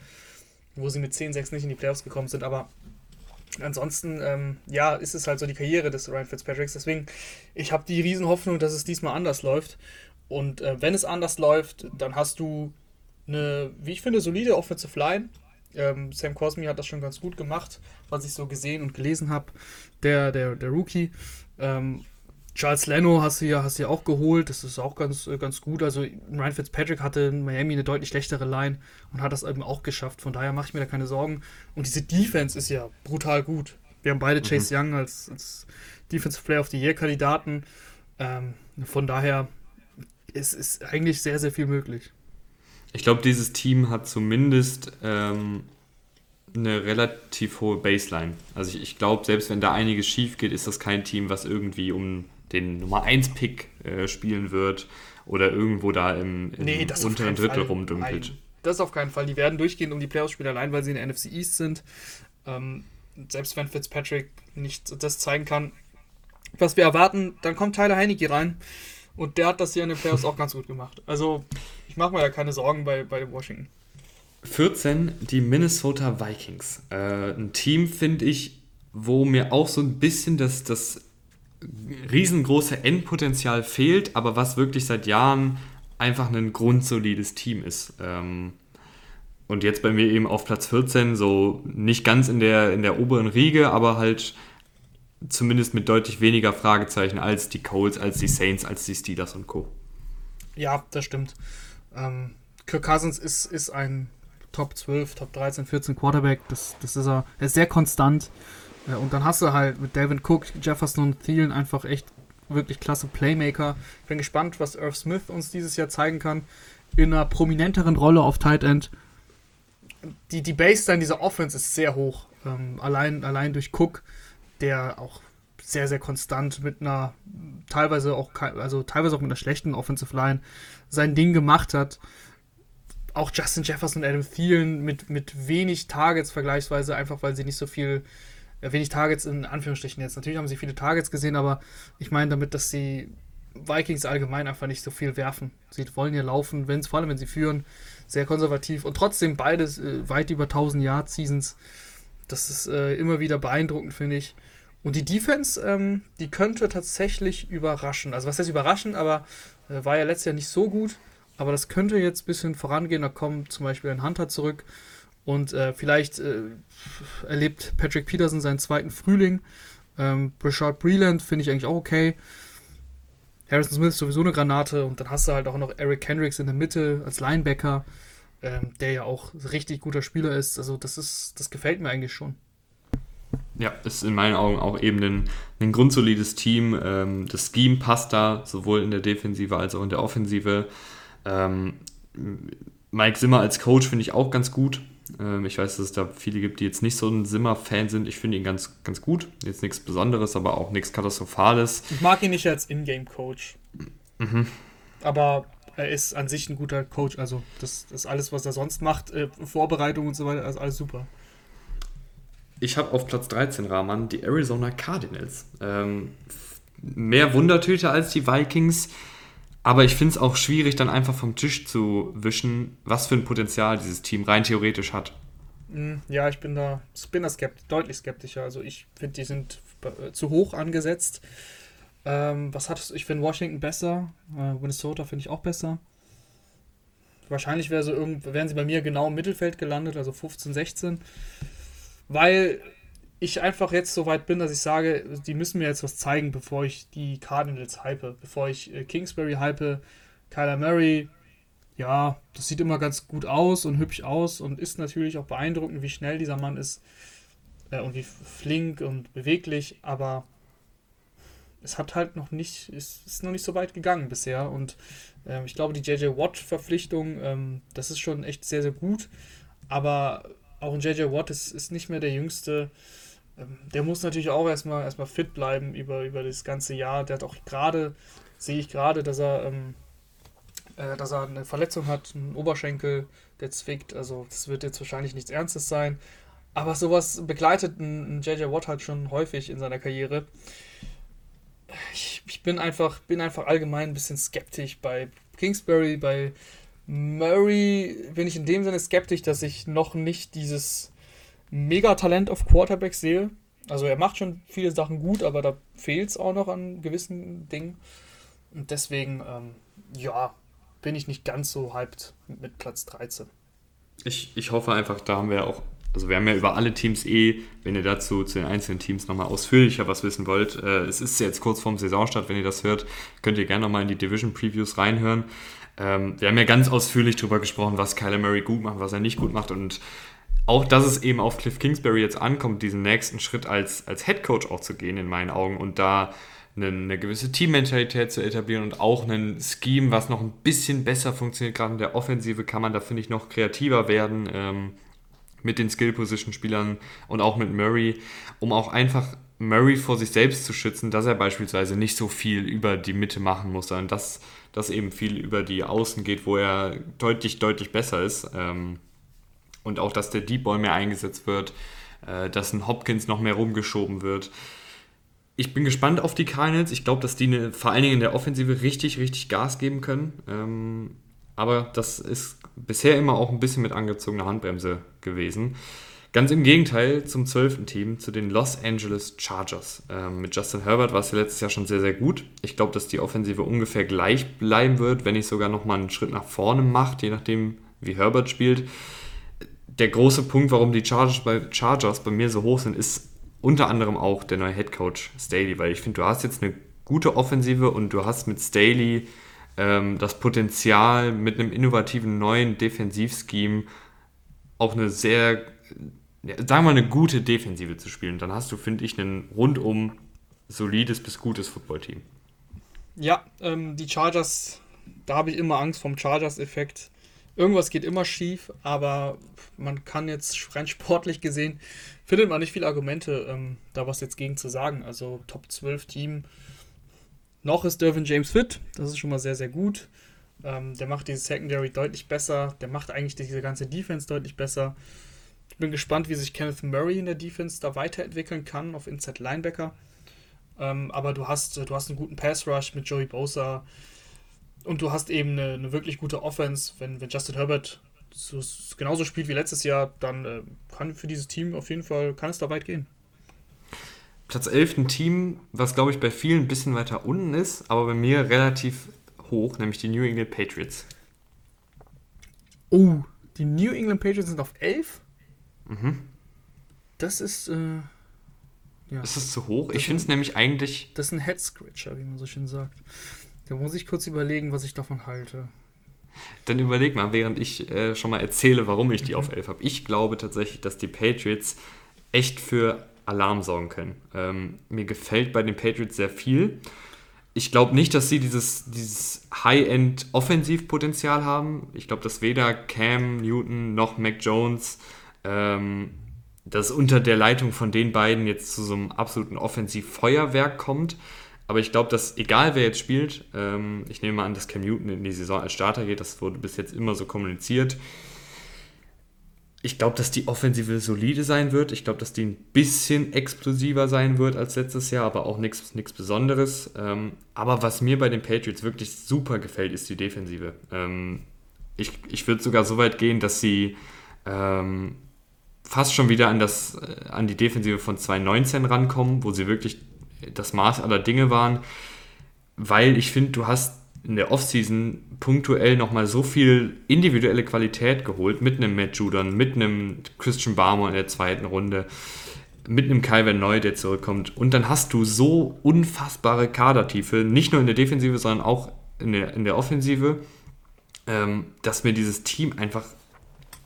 B: wo sie mit 10-6 nicht in die Playoffs gekommen sind, aber ansonsten, ähm, ja, ist es halt so die Karriere des Ryan Fitzpatricks. Deswegen, ich habe die Riesenhoffnung, dass es diesmal anders läuft. Und äh, wenn es anders läuft, dann hast du eine, wie ich finde, solide Offensive Line. Ähm, Sam Cosmi hat das schon ganz gut gemacht, was ich so gesehen und gelesen habe. Der, der, der Rookie. Ähm, Charles Leno hast du ja, hast du ja auch geholt, das ist auch ganz, äh, ganz gut. Also Ryan Fitzpatrick hatte in Miami eine deutlich schlechtere Line und hat das eben auch geschafft. Von daher mache ich mir da keine Sorgen. Und diese Defense ist ja brutal gut. Wir haben beide mhm. Chase Young als, als Defensive Player of the Year-Kandidaten. Ähm, von daher ist, ist eigentlich sehr, sehr viel möglich.
A: Ich glaube, dieses Team hat zumindest ähm, eine relativ hohe Baseline. Also ich, ich glaube, selbst wenn da einiges schief geht, ist das kein Team, was irgendwie um den Nummer 1 Pick äh, spielen wird oder irgendwo da im, im nee, unteren Drittel Fall. rumdümpelt.
B: Nein, das auf keinen Fall. Die werden durchgehen um die Playoffs spielen, allein weil sie in der NFC East sind. Ähm, selbst wenn Fitzpatrick nicht das zeigen kann, was wir erwarten, dann kommt Tyler Heineke rein. Und der hat das hier in den Playoffs auch ganz gut gemacht. Also, ich mache mir ja keine Sorgen bei, bei Washington.
A: 14, die Minnesota Vikings. Äh, ein Team, finde ich, wo mir auch so ein bisschen das, das riesengroße Endpotenzial fehlt, aber was wirklich seit Jahren einfach ein grundsolides Team ist. Ähm, und jetzt bei mir eben auf Platz 14, so nicht ganz in der, in der oberen Riege, aber halt zumindest mit deutlich weniger Fragezeichen als die Colts, als die Saints, als die Steelers und Co.
B: Ja, das stimmt. Ähm, Kirk Cousins ist, ist ein Top 12, Top 13, 14 Quarterback. Das, das ist er. Er ist sehr konstant. Äh, und dann hast du halt mit Devin Cook, Jefferson und Thielen einfach echt wirklich klasse Playmaker. Ich bin gespannt, was Irv Smith uns dieses Jahr zeigen kann. In einer prominenteren Rolle auf Tight End. Die, die Baseline dieser Offense ist sehr hoch. Ähm, allein, allein durch Cook, der auch sehr, sehr konstant mit einer, teilweise auch, also teilweise auch mit einer schlechten Offensive Line sein Ding gemacht hat. Auch Justin Jefferson und Adam Thielen mit, mit wenig Targets vergleichsweise, einfach weil sie nicht so viel wenig Targets in Anführungsstrichen jetzt. Natürlich haben sie viele Targets gesehen, aber ich meine damit, dass die Vikings allgemein einfach nicht so viel werfen. Sie wollen ja laufen, wenn's, vor allem wenn sie führen, sehr konservativ und trotzdem beides äh, weit über 1000 Yard Seasons. Das ist äh, immer wieder beeindruckend, finde ich. Und die Defense, ähm, die könnte tatsächlich überraschen. Also was heißt überraschen, aber äh, war ja letztes Jahr nicht so gut. aber das könnte jetzt ein bisschen vorangehen. Da kommt zum Beispiel ein Hunter zurück und äh, vielleicht äh, erlebt Patrick Peterson seinen zweiten Frühling. Ähm, Brashard Breland finde ich eigentlich auch okay. Harrison Smith ist sowieso eine Granate und dann hast du halt auch noch Eric Kendricks in der Mitte als Linebacker, ähm, der ja auch richtig guter Spieler ist. Also das ist, das gefällt mir eigentlich schon.
A: Ja, ist in meinen Augen auch eben ein, ein grundsolides Team. Ähm, das Scheme passt da, sowohl in der Defensive als auch in der Offensive. Ähm, Mike Zimmer als Coach finde ich auch ganz gut. Ähm, ich weiß, dass es da viele gibt, die jetzt nicht so ein Zimmer-Fan sind. Ich finde ihn ganz, ganz gut. Jetzt nichts Besonderes, aber auch nichts Katastrophales.
B: Ich mag ihn nicht als Ingame-Coach. Mhm. Aber er ist an sich ein guter Coach. Also, das, das alles, was er sonst macht, äh, Vorbereitung und so weiter, ist alles super.
A: Ich habe auf Platz 13 Rahman die Arizona Cardinals. Ähm, mehr Wundertüte als die Vikings. Aber ich finde es auch schwierig, dann einfach vom Tisch zu wischen, was für ein Potenzial dieses Team rein theoretisch hat.
B: Hm, ja, ich bin da, bin skeptisch, deutlich skeptischer. Also ich finde, die sind äh, zu hoch angesetzt. Ähm, was du? Ich finde Washington besser. Äh, Minnesota finde ich auch besser. Wahrscheinlich wär so irgend, wären sie bei mir genau im Mittelfeld gelandet, also 15, 16. Weil ich einfach jetzt so weit bin, dass ich sage, die müssen mir jetzt was zeigen, bevor ich die Cardinals hype, bevor ich äh, Kingsbury hype, Kyler Murray, ja, das sieht immer ganz gut aus und hübsch aus und ist natürlich auch beeindruckend, wie schnell dieser Mann ist äh, und wie flink und beweglich, aber es hat halt noch nicht, ist, ist noch nicht so weit gegangen bisher und äh, ich glaube, die JJ Watt-Verpflichtung, ähm, das ist schon echt sehr, sehr gut, aber auch ein JJ Watt ist, ist nicht mehr der jüngste ähm, der muss natürlich auch erstmal erstmal fit bleiben über, über das ganze Jahr. Der hat auch gerade, sehe ich gerade, dass er, ähm, äh, dass er eine Verletzung hat, einen Oberschenkel, der zwickt. Also das wird jetzt wahrscheinlich nichts Ernstes sein. Aber sowas begleitet ein, JJ Watt halt schon häufig in seiner Karriere. Ich, ich bin einfach, bin einfach allgemein ein bisschen skeptisch bei Kingsbury, bei Murray bin ich in dem Sinne skeptisch, dass ich noch nicht dieses Megatalent auf Quarterback sehe. Also er macht schon viele Sachen gut, aber da fehlt es auch noch an gewissen Dingen. Und deswegen, ähm, ja, bin ich nicht ganz so hyped mit Platz 13.
A: Ich, ich hoffe einfach, da haben wir auch, also wir haben ja über alle Teams eh, wenn ihr dazu zu den einzelnen Teams nochmal ausführlicher was wissen wollt. Äh, es ist jetzt kurz vorm Saisonstart, wenn ihr das hört, könnt ihr gerne nochmal in die Division Previews reinhören. Ähm, wir haben ja ganz ausführlich darüber gesprochen, was Kyler Murray gut macht, was er nicht gut macht und auch, dass es eben auf Cliff Kingsbury jetzt ankommt, diesen nächsten Schritt als, als Head Coach auch zu gehen, in meinen Augen, und da eine, eine gewisse Teammentalität zu etablieren und auch ein Scheme, was noch ein bisschen besser funktioniert. Gerade in der Offensive kann man da, finde ich, noch kreativer werden ähm, mit den Skill-Position-Spielern und auch mit Murray, um auch einfach Murray vor sich selbst zu schützen, dass er beispielsweise nicht so viel über die Mitte machen muss, sondern dass das eben viel über die Außen geht, wo er deutlich, deutlich besser ist. Ähm, und auch, dass der Deep Ball mehr eingesetzt wird, äh, dass ein Hopkins noch mehr rumgeschoben wird. Ich bin gespannt auf die Cardinals. Ich glaube, dass die eine, vor allen Dingen in der Offensive richtig, richtig Gas geben können. Ähm, aber das ist bisher immer auch ein bisschen mit angezogener Handbremse gewesen. Ganz im Gegenteil zum zwölften Team, zu den Los Angeles Chargers. Ähm, mit Justin Herbert war es ja letztes Jahr schon sehr, sehr gut. Ich glaube, dass die Offensive ungefähr gleich bleiben wird, wenn nicht sogar nochmal einen Schritt nach vorne macht, je nachdem, wie Herbert spielt der große Punkt, warum die Chargers bei, Chargers bei mir so hoch sind, ist unter anderem auch der neue Head Coach Staley, weil ich finde, du hast jetzt eine gute Offensive und du hast mit Staley ähm, das Potenzial, mit einem innovativen neuen Defensivscheme auch eine sehr, sagen wir mal, eine gute Defensive zu spielen. Dann hast du, finde ich, ein rundum solides bis gutes Footballteam.
B: Ja, ähm, die Chargers, da habe ich immer Angst vom Chargers-Effekt irgendwas geht immer schief, aber man kann jetzt rein sportlich gesehen, findet man nicht viele Argumente, ähm, da was jetzt gegen zu sagen. Also Top 12 Team. Noch ist Dervin James fit, das ist schon mal sehr, sehr gut. Ähm, der macht diese Secondary deutlich besser, der macht eigentlich diese ganze Defense deutlich besser. Ich bin gespannt, wie sich Kenneth Murray in der Defense da weiterentwickeln kann auf Inside Linebacker. Ähm, aber du hast, du hast einen guten Pass Rush mit Joey Bosa, und du hast eben eine, eine wirklich gute Offense. Wenn, wenn Justin Herbert so, genauso spielt wie letztes Jahr, dann äh, kann für dieses Team auf jeden Fall, kann es da weit gehen.
A: Platz 11 ein Team, was glaube ich bei vielen ein bisschen weiter unten ist, aber bei mir relativ hoch, nämlich die New England Patriots.
B: Oh, die New England Patriots sind auf 11? Mhm. Das ist. Äh,
A: ja. Ist das zu hoch? Das ich finde es nämlich eigentlich.
B: Das ist ein Head-Scratcher, wie man so schön sagt. Da muss ich kurz überlegen, was ich davon halte.
A: Dann überleg mal, während ich äh, schon mal erzähle, warum ich die mhm. auf 11 habe. Ich glaube tatsächlich, dass die Patriots echt für Alarm sorgen können. Ähm, mir gefällt bei den Patriots sehr viel. Ich glaube nicht, dass sie dieses, dieses High-End-Offensivpotenzial haben. Ich glaube, dass weder Cam Newton noch Mac Jones ähm, das unter der Leitung von den beiden jetzt zu so einem absoluten Offensivfeuerwerk kommt. Aber ich glaube, dass egal wer jetzt spielt, ähm, ich nehme mal an, dass Cam Newton in die Saison als Starter geht, das wurde bis jetzt immer so kommuniziert. Ich glaube, dass die Offensive solide sein wird. Ich glaube, dass die ein bisschen explosiver sein wird als letztes Jahr, aber auch nichts Besonderes. Ähm, aber was mir bei den Patriots wirklich super gefällt, ist die Defensive. Ähm, ich ich würde sogar so weit gehen, dass sie ähm, fast schon wieder an, das, äh, an die Defensive von 2019 rankommen, wo sie wirklich das Maß aller Dinge waren, weil ich finde, du hast in der Offseason punktuell nochmal so viel individuelle Qualität geholt, mit einem Matt Judon, mit einem Christian Barmer in der zweiten Runde, mit einem Calvin Neu, der zurückkommt. Und dann hast du so unfassbare Kadertiefe, nicht nur in der Defensive, sondern auch in der, in der Offensive, ähm, dass mir dieses Team einfach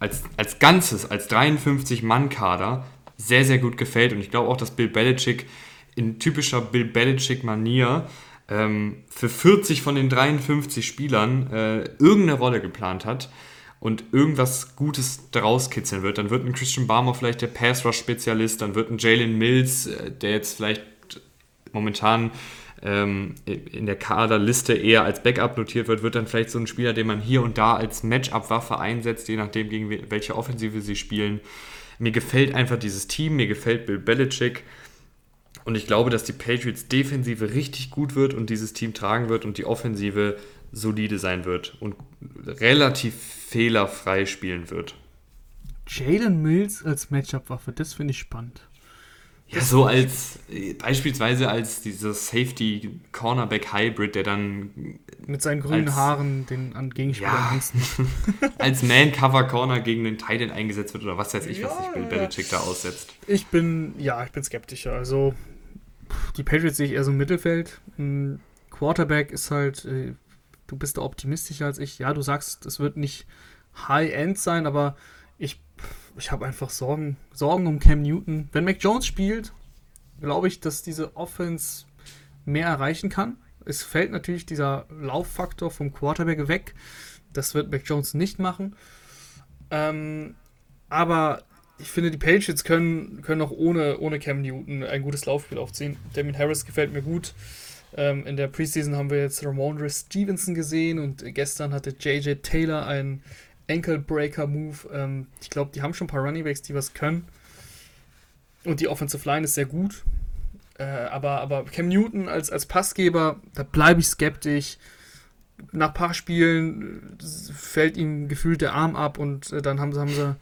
A: als, als Ganzes, als 53-Mann-Kader sehr, sehr gut gefällt. Und ich glaube auch, dass Bill Belichick in typischer Bill Belichick-Manier ähm, für 40 von den 53 Spielern äh, irgendeine Rolle geplant hat und irgendwas Gutes daraus kitzeln wird. Dann wird ein Christian Barmer vielleicht der Pass-Rush-Spezialist, dann wird ein Jalen Mills, äh, der jetzt vielleicht momentan ähm, in der Kaderliste eher als Backup notiert wird, wird dann vielleicht so ein Spieler, den man hier und da als Matchup-Waffe einsetzt, je nachdem, gegen welche Offensive sie spielen. Mir gefällt einfach dieses Team, mir gefällt Bill Belichick. Und ich glaube, dass die Patriots Defensive richtig gut wird und dieses Team tragen wird und die Offensive solide sein wird und relativ fehlerfrei spielen wird.
B: Jalen Mills als Matchup-Waffe, das finde ich spannend.
A: Ja, so als beispielsweise als dieser Safety Cornerback Hybrid, der dann
B: mit seinen grünen als, Haaren den an Gegenspieler
A: ja, als Man Cover Corner gegen den Titan eingesetzt wird oder was weiß ich, ja, was sich Bill Belichick da aussetzt.
B: Ich bin ja, ich bin skeptischer. Also die Patriots sehe ich eher so im Mittelfeld. Ein Quarterback ist halt äh, du bist da optimistischer als ich. Ja, du sagst, es wird nicht High End sein, aber ich habe einfach Sorgen, Sorgen um Cam Newton. Wenn Mac Jones spielt, glaube ich, dass diese Offense mehr erreichen kann. Es fällt natürlich dieser Lauffaktor vom Quarterback weg. Das wird Mac Jones nicht machen. Ähm, aber ich finde, die Patriots können, können auch ohne, ohne Cam Newton ein gutes Laufspiel aufziehen. Damien Harris gefällt mir gut. Ähm, in der Preseason haben wir jetzt Ramondre Stevenson gesehen und gestern hatte JJ Taylor ein Ankle Breaker Move. Ähm, ich glaube, die haben schon ein paar Runningbacks, die was können. Und die Offensive Line ist sehr gut. Äh, aber, aber Cam Newton als, als Passgeber, da bleibe ich skeptisch. Nach ein paar Spielen äh, fällt ihm gefühlt der Arm ab und äh, dann haben sie, haben sie,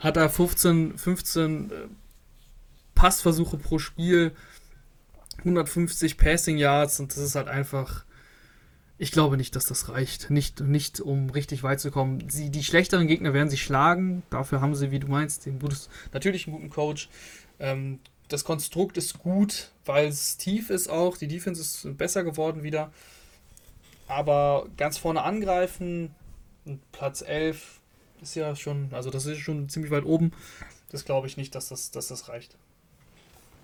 B: hat er 15, 15 äh, Passversuche pro Spiel, 150 Passing Yards und das ist halt einfach ich glaube nicht, dass das reicht. Nicht, nicht um richtig weit zu kommen. Sie, die schlechteren Gegner werden sie schlagen. Dafür haben sie, wie du meinst, den gutes, natürlich einen guten Coach. Ähm, das Konstrukt ist gut, weil es tief ist auch. Die Defense ist besser geworden wieder. Aber ganz vorne angreifen, Platz 11 ist ja schon, also das ist schon ziemlich weit oben. Das glaube ich nicht, dass das, dass das reicht.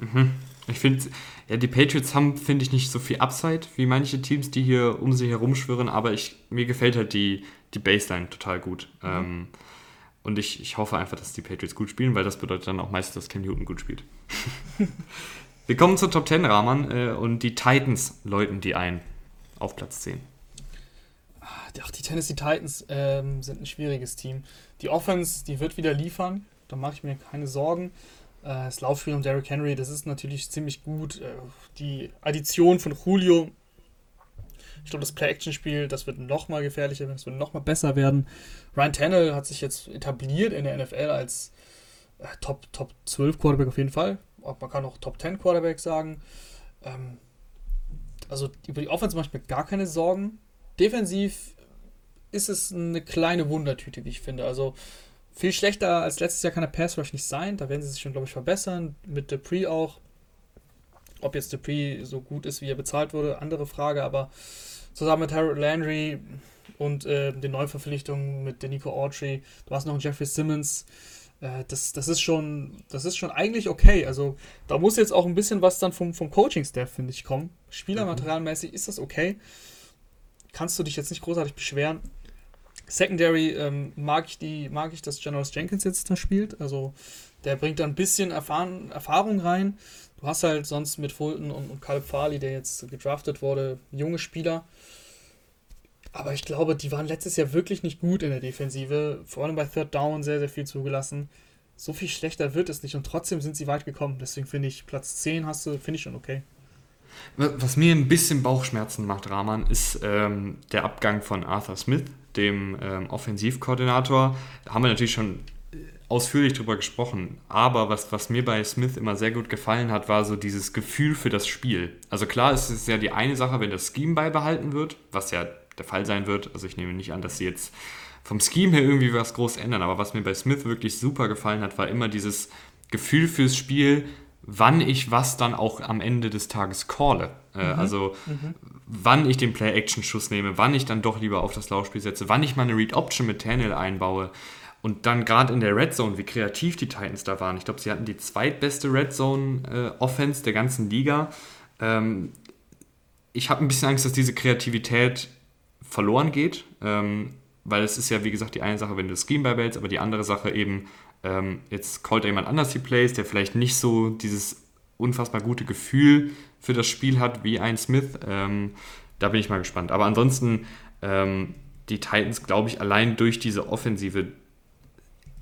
A: Mhm. Ich finde, ja, die Patriots haben, finde ich, nicht so viel Upside wie manche Teams, die hier um sie herum schwirren, aber ich, mir gefällt halt die, die Baseline total gut. Mhm. Ähm, und ich, ich hoffe einfach, dass die Patriots gut spielen, weil das bedeutet dann auch meistens, dass Cam Newton gut spielt. Wir kommen zur Top 10 Rahman äh, und die Titans läuten die ein auf Platz 10.
B: Ach, die Tennessee Titans ähm, sind ein schwieriges Team. Die Offense, die wird wieder liefern, da mache ich mir keine Sorgen. Äh, das Laufspiel um Derrick Henry, das ist natürlich ziemlich gut. Äh, die Addition von Julio, ich glaube, das Play-Action-Spiel, das wird noch mal gefährlicher, das wird noch mal besser werden. Ryan Tannehill hat sich jetzt etabliert in der NFL als äh, Top, Top 12 Quarterback auf jeden Fall. Man kann auch Top 10 Quarterback sagen. Ähm, also über die Offense mache ich mir gar keine Sorgen. Defensiv ist es eine kleine Wundertüte, wie ich finde. Also viel schlechter als letztes Jahr kann der Pass Rush nicht sein. Da werden sie sich schon, glaube ich, verbessern. Mit Dupree auch. Ob jetzt Dupree so gut ist, wie er bezahlt wurde, andere Frage. Aber zusammen mit Harold Landry und äh, den Neuverpflichtungen mit Nico Autry, du hast noch einen Jeffrey Simmons. Äh, das, das, ist schon, das ist schon eigentlich okay. Also da muss jetzt auch ein bisschen was dann vom, vom Coaching-Staff, finde ich, kommen. Spielermaterialmäßig ist das okay. Kannst du dich jetzt nicht großartig beschweren. Secondary ähm, mag, ich die, mag ich, dass General Jenkins jetzt da spielt. Also der bringt da ein bisschen Erfahren, Erfahrung rein. Du hast halt sonst mit Fulton und, und Caleb Farley, der jetzt gedraftet wurde, junge Spieler. Aber ich glaube, die waren letztes Jahr wirklich nicht gut in der Defensive. Vor allem bei Third Down sehr, sehr viel zugelassen. So viel schlechter wird es nicht und trotzdem sind sie weit gekommen. Deswegen finde ich, Platz 10 hast du, finde ich schon okay.
A: Was mir ein bisschen Bauchschmerzen macht, Rahman, ist ähm, der Abgang von Arthur Smith, dem ähm, Offensivkoordinator. Haben wir natürlich schon ausführlich drüber gesprochen. Aber was, was mir bei Smith immer sehr gut gefallen hat, war so dieses Gefühl für das Spiel. Also klar ist es ja die eine Sache, wenn das Scheme beibehalten wird, was ja der Fall sein wird. Also ich nehme nicht an, dass sie jetzt vom Scheme her irgendwie was groß ändern. Aber was mir bei Smith wirklich super gefallen hat, war immer dieses Gefühl fürs Spiel, wann ich was dann auch am Ende des Tages calle. Äh, mhm. Also mhm. wann ich den Play-Action-Schuss nehme, wann ich dann doch lieber auf das Laufspiel setze, wann ich mal eine Read-Option mit Tannehill einbaue. Und dann gerade in der Red Zone, wie kreativ die Titans da waren. Ich glaube, sie hatten die zweitbeste Red Zone-Offense äh, der ganzen Liga. Ähm, ich habe ein bisschen Angst, dass diese Kreativität verloren geht, ähm, weil es ist ja, wie gesagt, die eine Sache, wenn du das Scheme beibehältst, aber die andere Sache eben, ähm, jetzt callt jemand anders die Plays, der vielleicht nicht so dieses unfassbar gute Gefühl für das Spiel hat wie ein Smith. Ähm, da bin ich mal gespannt. Aber ansonsten, ähm, die Titans, glaube ich, allein durch diese Offensive,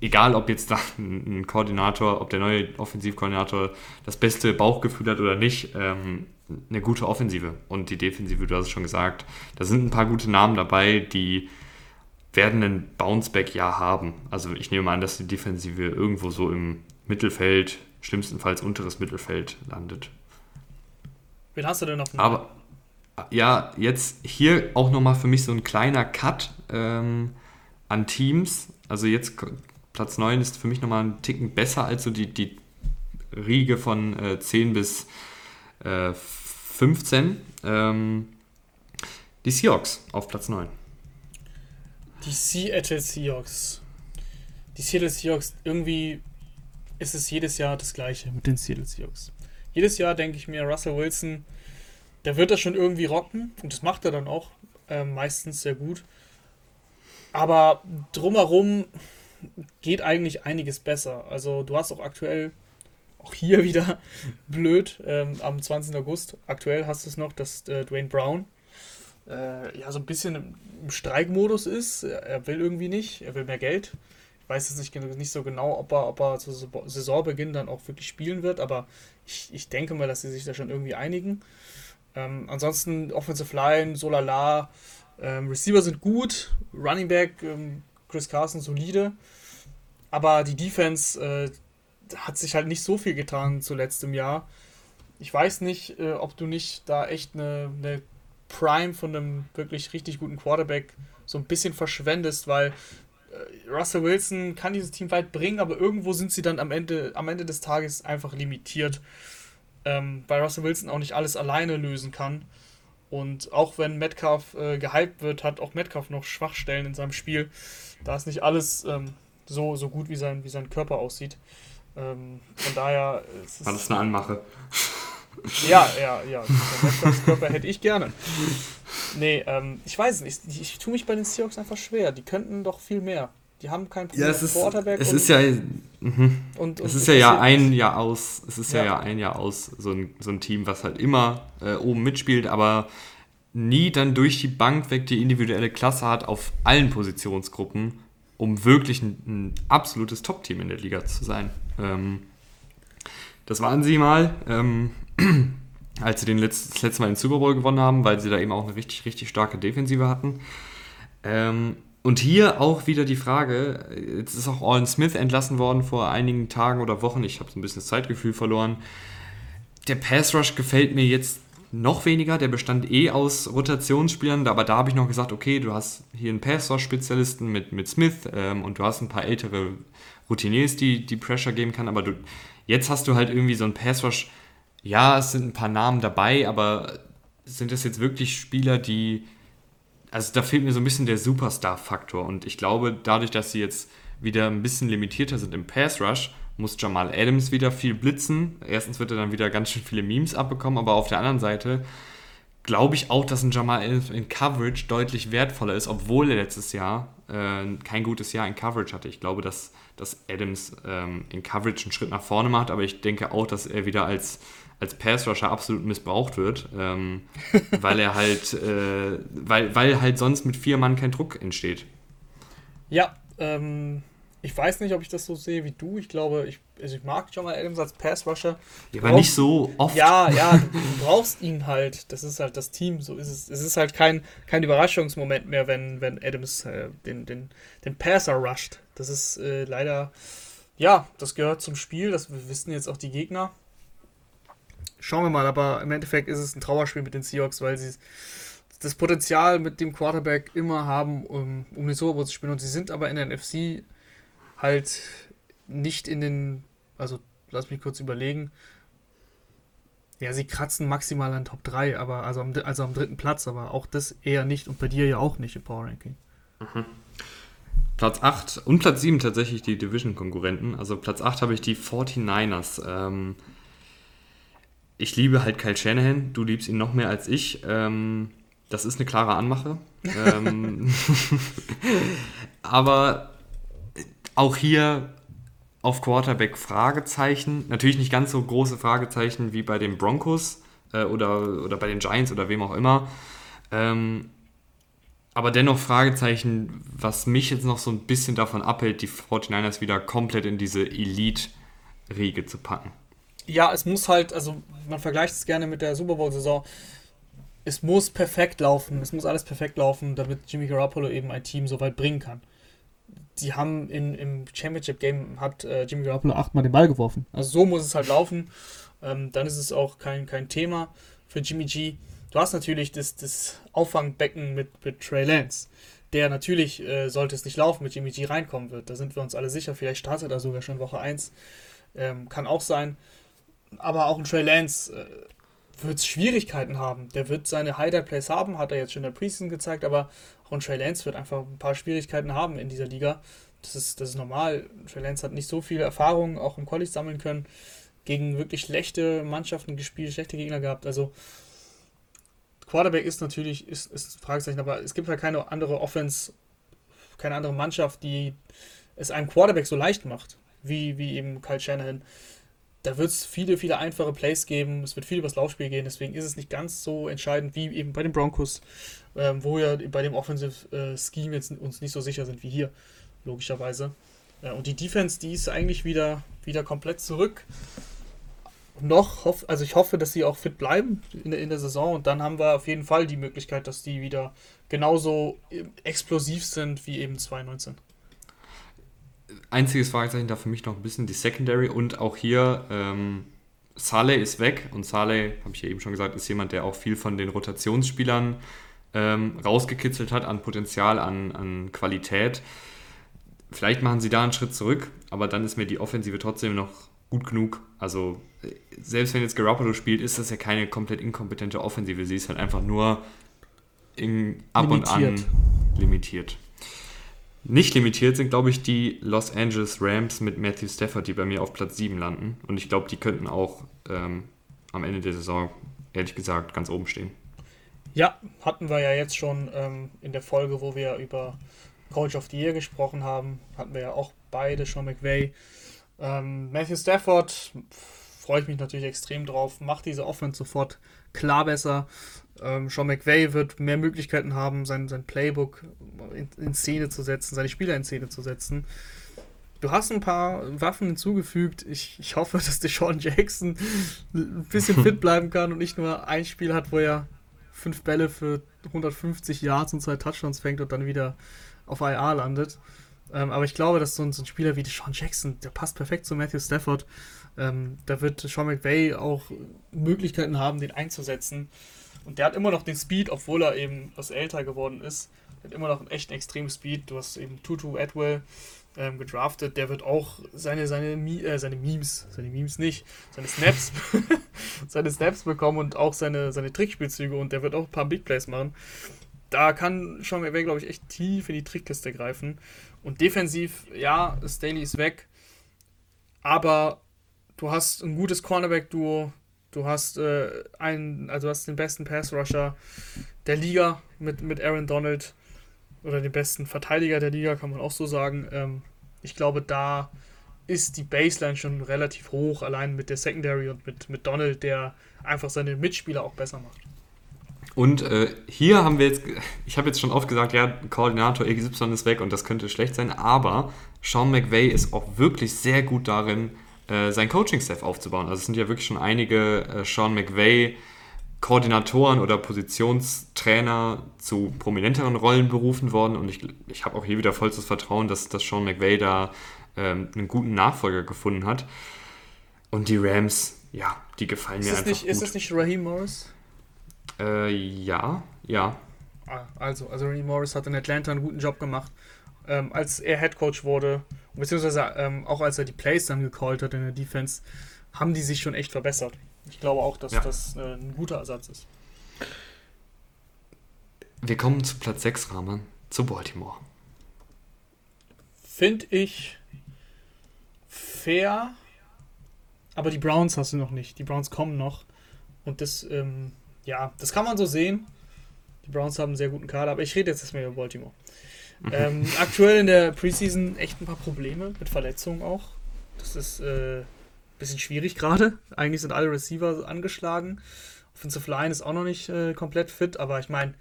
A: egal ob jetzt da ein Koordinator, ob der neue Offensivkoordinator das beste Bauchgefühl hat oder nicht, ähm, eine gute Offensive. Und die Defensive, du hast es schon gesagt, da sind ein paar gute Namen dabei, die werden ein Bounceback-Jahr haben. Also ich nehme an, dass die Defensive irgendwo so im Mittelfeld, schlimmstenfalls unteres Mittelfeld landet.
B: Wen hast du denn noch?
A: Aber ja, jetzt hier auch nochmal für mich so ein kleiner Cut ähm, an Teams. Also jetzt Platz 9 ist für mich nochmal ein Ticken besser als so die, die Riege von äh, 10 bis äh, 15. Ähm, die Seahawks auf Platz 9.
B: Die Seattle Seahawks. Die Seattle Seahawks, irgendwie ist es jedes Jahr das Gleiche mit den Seattle Seahawks. Jedes Jahr denke ich mir, Russell Wilson, der wird das schon irgendwie rocken und das macht er dann auch äh, meistens sehr gut. Aber drumherum geht eigentlich einiges besser. Also du hast auch aktuell auch hier wieder blöd, ähm, am 20. August, aktuell hast du es noch, dass äh, Dwayne Brown äh, ja so ein bisschen im, Streikmodus ist. Er will irgendwie nicht, er will mehr Geld. Ich weiß jetzt nicht, nicht so genau, ob er, ob er zu Saisonbeginn dann auch wirklich spielen wird, aber ich, ich denke mal, dass sie sich da schon irgendwie einigen. Ähm, ansonsten Offensive Line, Solala, ähm, Receiver sind gut, Running Back, ähm, Chris Carson solide, aber die Defense, äh, hat sich halt nicht so viel getan zuletzt im Jahr. Ich weiß nicht, äh, ob du nicht da echt eine, eine Prime von einem wirklich richtig guten Quarterback so ein bisschen verschwendest, weil Russell Wilson kann dieses Team weit bringen, aber irgendwo sind sie dann am Ende, am Ende des Tages einfach limitiert, ähm, weil Russell Wilson auch nicht alles alleine lösen kann. Und auch wenn Metcalf äh, gehypt wird, hat auch Metcalf noch Schwachstellen in seinem Spiel. Da ist nicht alles ähm, so, so gut, wie sein, wie sein Körper aussieht. Ähm, von daher.
A: Ist War das eine Anmache?
B: Ja, ja, ja. Den Körper hätte ich gerne. Nee, ähm, ich weiß nicht. Ich, ich, tue mich bei den Seahawks einfach schwer. Die könnten doch viel mehr. Die haben kein
A: Problem ja, es ist, Quarterback. Es und, ist ja. Mhm. Und, und, es ist ja, ja ein Jahr aus. Es ist ja, ja, ein Jahr aus, so ein, so ein Team, was halt immer äh, oben mitspielt, aber nie dann durch die Bank weg die individuelle Klasse hat auf allen Positionsgruppen, um wirklich ein, ein absolutes Top-Team in der Liga zu sein. Ähm, das waren sie mal, ähm, als sie den Letz-, das letzte Mal den Super Bowl gewonnen haben, weil sie da eben auch eine richtig, richtig starke Defensive hatten. Ähm, und hier auch wieder die Frage, jetzt ist auch Allen Smith entlassen worden vor einigen Tagen oder Wochen. Ich habe so ein bisschen das Zeitgefühl verloren. Der Pass Rush gefällt mir jetzt noch weniger. Der bestand eh aus Rotationsspielern, aber da habe ich noch gesagt, okay, du hast hier einen Pass-Spezialisten mit, mit Smith ähm, und du hast ein paar ältere Routiniers, die, die Pressure geben kann, aber du, jetzt hast du halt irgendwie so einen Pass-Rush. Ja, es sind ein paar Namen dabei, aber sind das jetzt wirklich Spieler, die. Also da fehlt mir so ein bisschen der Superstar-Faktor und ich glaube, dadurch, dass sie jetzt wieder ein bisschen limitierter sind im Pass-Rush, muss Jamal Adams wieder viel blitzen. Erstens wird er dann wieder ganz schön viele Memes abbekommen, aber auf der anderen Seite glaube ich auch, dass ein Jamal Adams in Coverage deutlich wertvoller ist, obwohl er letztes Jahr äh, kein gutes Jahr in Coverage hatte. Ich glaube, dass, dass Adams ähm, in Coverage einen Schritt nach vorne macht, aber ich denke auch, dass er wieder als, als Pass-Rusher absolut missbraucht wird, ähm, weil er halt, äh, weil, weil halt sonst mit vier Mann kein Druck entsteht.
B: Ja, ähm, ich weiß nicht, ob ich das so sehe wie du. Ich glaube, ich, also ich mag Jamal Adams als Pass-Rusher.
A: Ja, aber nicht so oft.
B: Ja, ja, du, brauchst ihn halt. Das ist halt das Team. So ist es. Es ist halt kein, kein Überraschungsmoment mehr, wenn, wenn Adams äh, den, den, den Passer rusht. Das ist äh, leider, ja, das gehört zum Spiel. Das wissen jetzt auch die Gegner. Schauen wir mal, aber im Endeffekt ist es ein Trauerspiel mit den Seahawks, weil sie das Potenzial mit dem Quarterback immer haben, um, um den Super Bowl zu spielen. Und sie sind aber in der NFC halt nicht in den, also lass mich kurz überlegen. Ja, sie kratzen maximal an Top 3, aber also am, also am dritten Platz, aber auch das eher nicht und bei dir ja auch nicht im Power Ranking.
A: Mhm. Platz 8 und Platz 7 tatsächlich die Division-Konkurrenten. Also Platz 8 habe ich die 49ers. Ähm, ich liebe halt Kyle Shanahan, du liebst ihn noch mehr als ich. Ähm, das ist eine klare Anmache. ähm, aber auch hier auf Quarterback Fragezeichen. Natürlich nicht ganz so große Fragezeichen wie bei den Broncos äh, oder, oder bei den Giants oder wem auch immer. Ähm, aber dennoch Fragezeichen, was mich jetzt noch so ein bisschen davon abhält, die 49ers wieder komplett in diese Elite-Riege zu packen.
B: Ja, es muss halt, also man vergleicht es gerne mit der Super Bowl-Saison. Es muss perfekt laufen, es muss alles perfekt laufen, damit Jimmy Garoppolo eben ein Team so weit bringen kann die haben in, im Championship-Game hat äh, Jimmy Garoppolo achtmal den Ball geworfen. Also so muss es halt laufen. Ähm, dann ist es auch kein, kein Thema für Jimmy G. Du hast natürlich das, das Auffangbecken mit, mit Trey Lance, der natürlich, äh, sollte es nicht laufen, mit Jimmy G reinkommen wird. Da sind wir uns alle sicher. Vielleicht startet er sogar schon Woche 1. Ähm, kann auch sein. Aber auch ein Trey Lance äh, wird Schwierigkeiten haben. Der wird seine Highlight-Plays haben, hat er jetzt schon in der Preseason gezeigt, aber auch Trey Lance wird einfach ein paar Schwierigkeiten haben in dieser Liga. Das ist, das ist normal. Trey Lance hat nicht so viel Erfahrung auch im College sammeln können, gegen wirklich schlechte Mannschaften gespielt, schlechte Gegner gehabt. Also Quarterback ist natürlich ist, ist ein Fragezeichen, aber es gibt halt keine andere Offense, keine andere Mannschaft, die es einem Quarterback so leicht macht, wie, wie eben Kyle Shanahan da wird es viele, viele einfache Plays geben. Es wird viel übers Laufspiel gehen. Deswegen ist es nicht ganz so entscheidend wie eben bei den Broncos, ähm, wo wir bei dem Offensive äh, Scheme jetzt uns nicht so sicher sind wie hier, logischerweise. Äh, und die Defense, die ist eigentlich wieder, wieder komplett zurück. Noch, hoff, also ich hoffe, dass sie auch fit bleiben in der, in der Saison und dann haben wir auf jeden Fall die Möglichkeit, dass die wieder genauso äh, explosiv sind wie eben 2019
A: einziges Fragezeichen da für mich noch ein bisschen die Secondary und auch hier ähm, Saleh ist weg und Saleh, habe ich ja eben schon gesagt, ist jemand, der auch viel von den Rotationsspielern ähm, rausgekitzelt hat an Potenzial, an, an Qualität. Vielleicht machen sie da einen Schritt zurück, aber dann ist mir die Offensive trotzdem noch gut genug. Also selbst wenn jetzt Garoppolo spielt, ist das ja keine komplett inkompetente Offensive. Sie ist halt einfach nur in, ab limitiert. und an limitiert. Nicht limitiert sind, glaube ich, die Los Angeles Rams mit Matthew Stafford, die bei mir auf Platz 7 landen. Und ich glaube, die könnten auch ähm, am Ende der Saison, ehrlich gesagt, ganz oben stehen.
B: Ja, hatten wir ja jetzt schon ähm, in der Folge, wo wir über Coach of the Year gesprochen haben, hatten wir ja auch beide schon McVay. Ähm, Matthew Stafford freue ich mich natürlich extrem drauf, macht diese Offense sofort klar besser. Ähm, Sean McVay wird mehr Möglichkeiten haben, sein, sein Playbook in, in, Szene zu setzen, seine Spieler in Szene zu setzen. Du hast ein paar Waffen hinzugefügt. Ich, ich hoffe, dass Deshaun Jackson ein bisschen fit bleiben kann und nicht nur ein Spiel hat, wo er fünf Bälle für 150 Yards und zwei Touchdowns fängt und dann wieder auf IA landet. Ähm, aber ich glaube, dass so ein, so ein Spieler wie Deshaun Jackson, der passt perfekt zu Matthew Stafford. Ähm, da wird Sean McVay auch Möglichkeiten haben, den einzusetzen. Und der hat immer noch den Speed, obwohl er eben was älter geworden ist. Der hat immer noch einen echten extremen Speed. Du hast eben Tutu Atwell ähm, gedraftet. Der wird auch seine, seine, äh, seine Memes, seine Memes nicht, seine Snaps, seine Snaps bekommen und auch seine, seine Trickspielzüge und der wird auch ein paar Big Plays machen. Da kann Sean McVay, glaube ich, echt tief in die Trickkiste greifen. Und defensiv, ja, Staley ist weg. Aber du hast ein gutes Cornerback-Duo. Du hast äh, einen, also hast den besten Pass-Rusher der Liga mit, mit Aaron Donald. Oder den besten Verteidiger der Liga, kann man auch so sagen. Ähm, ich glaube, da ist die Baseline schon relativ hoch, allein mit der Secondary und mit, mit Donald, der einfach seine Mitspieler auch besser macht.
A: Und äh, hier haben wir jetzt, ich habe jetzt schon oft gesagt, ja, Koordinator XY ist weg und das könnte schlecht sein, aber Sean McVay ist auch wirklich sehr gut darin, äh, sein Coaching-Staff aufzubauen. Also es sind ja wirklich schon einige äh, Sean McVay Koordinatoren oder Positionstrainer zu prominenteren Rollen berufen worden und ich, ich habe auch hier wieder vollstes Vertrauen, dass, dass Sean McVay da ähm, einen guten Nachfolger gefunden hat. Und die Rams, ja, die gefallen ist mir einfach
B: nicht, gut. Ist es nicht Raheem Morris?
A: Äh, ja, ja.
B: Ah, also, also Raheem Morris hat in Atlanta einen guten Job gemacht. Ähm, als er Head Coach wurde, beziehungsweise ähm, auch als er die Plays dann gecallt hat in der Defense, haben die sich schon echt verbessert. Ich glaube auch, dass ja. das äh, ein guter Ersatz ist.
A: Wir kommen zu Platz 6, Rahman, zu Baltimore.
B: Finde ich fair, aber die Browns hast du noch nicht. Die Browns kommen noch. Und das ähm, ja, das kann man so sehen. Die Browns haben einen sehr guten Kader, aber ich rede jetzt erstmal über Baltimore. Ähm, aktuell in der Preseason echt ein paar Probleme mit Verletzungen auch. Das ist äh, ein bisschen schwierig gerade. Eigentlich sind alle Receiver angeschlagen. Offensive Line ist auch noch nicht äh, komplett fit, aber ich meine,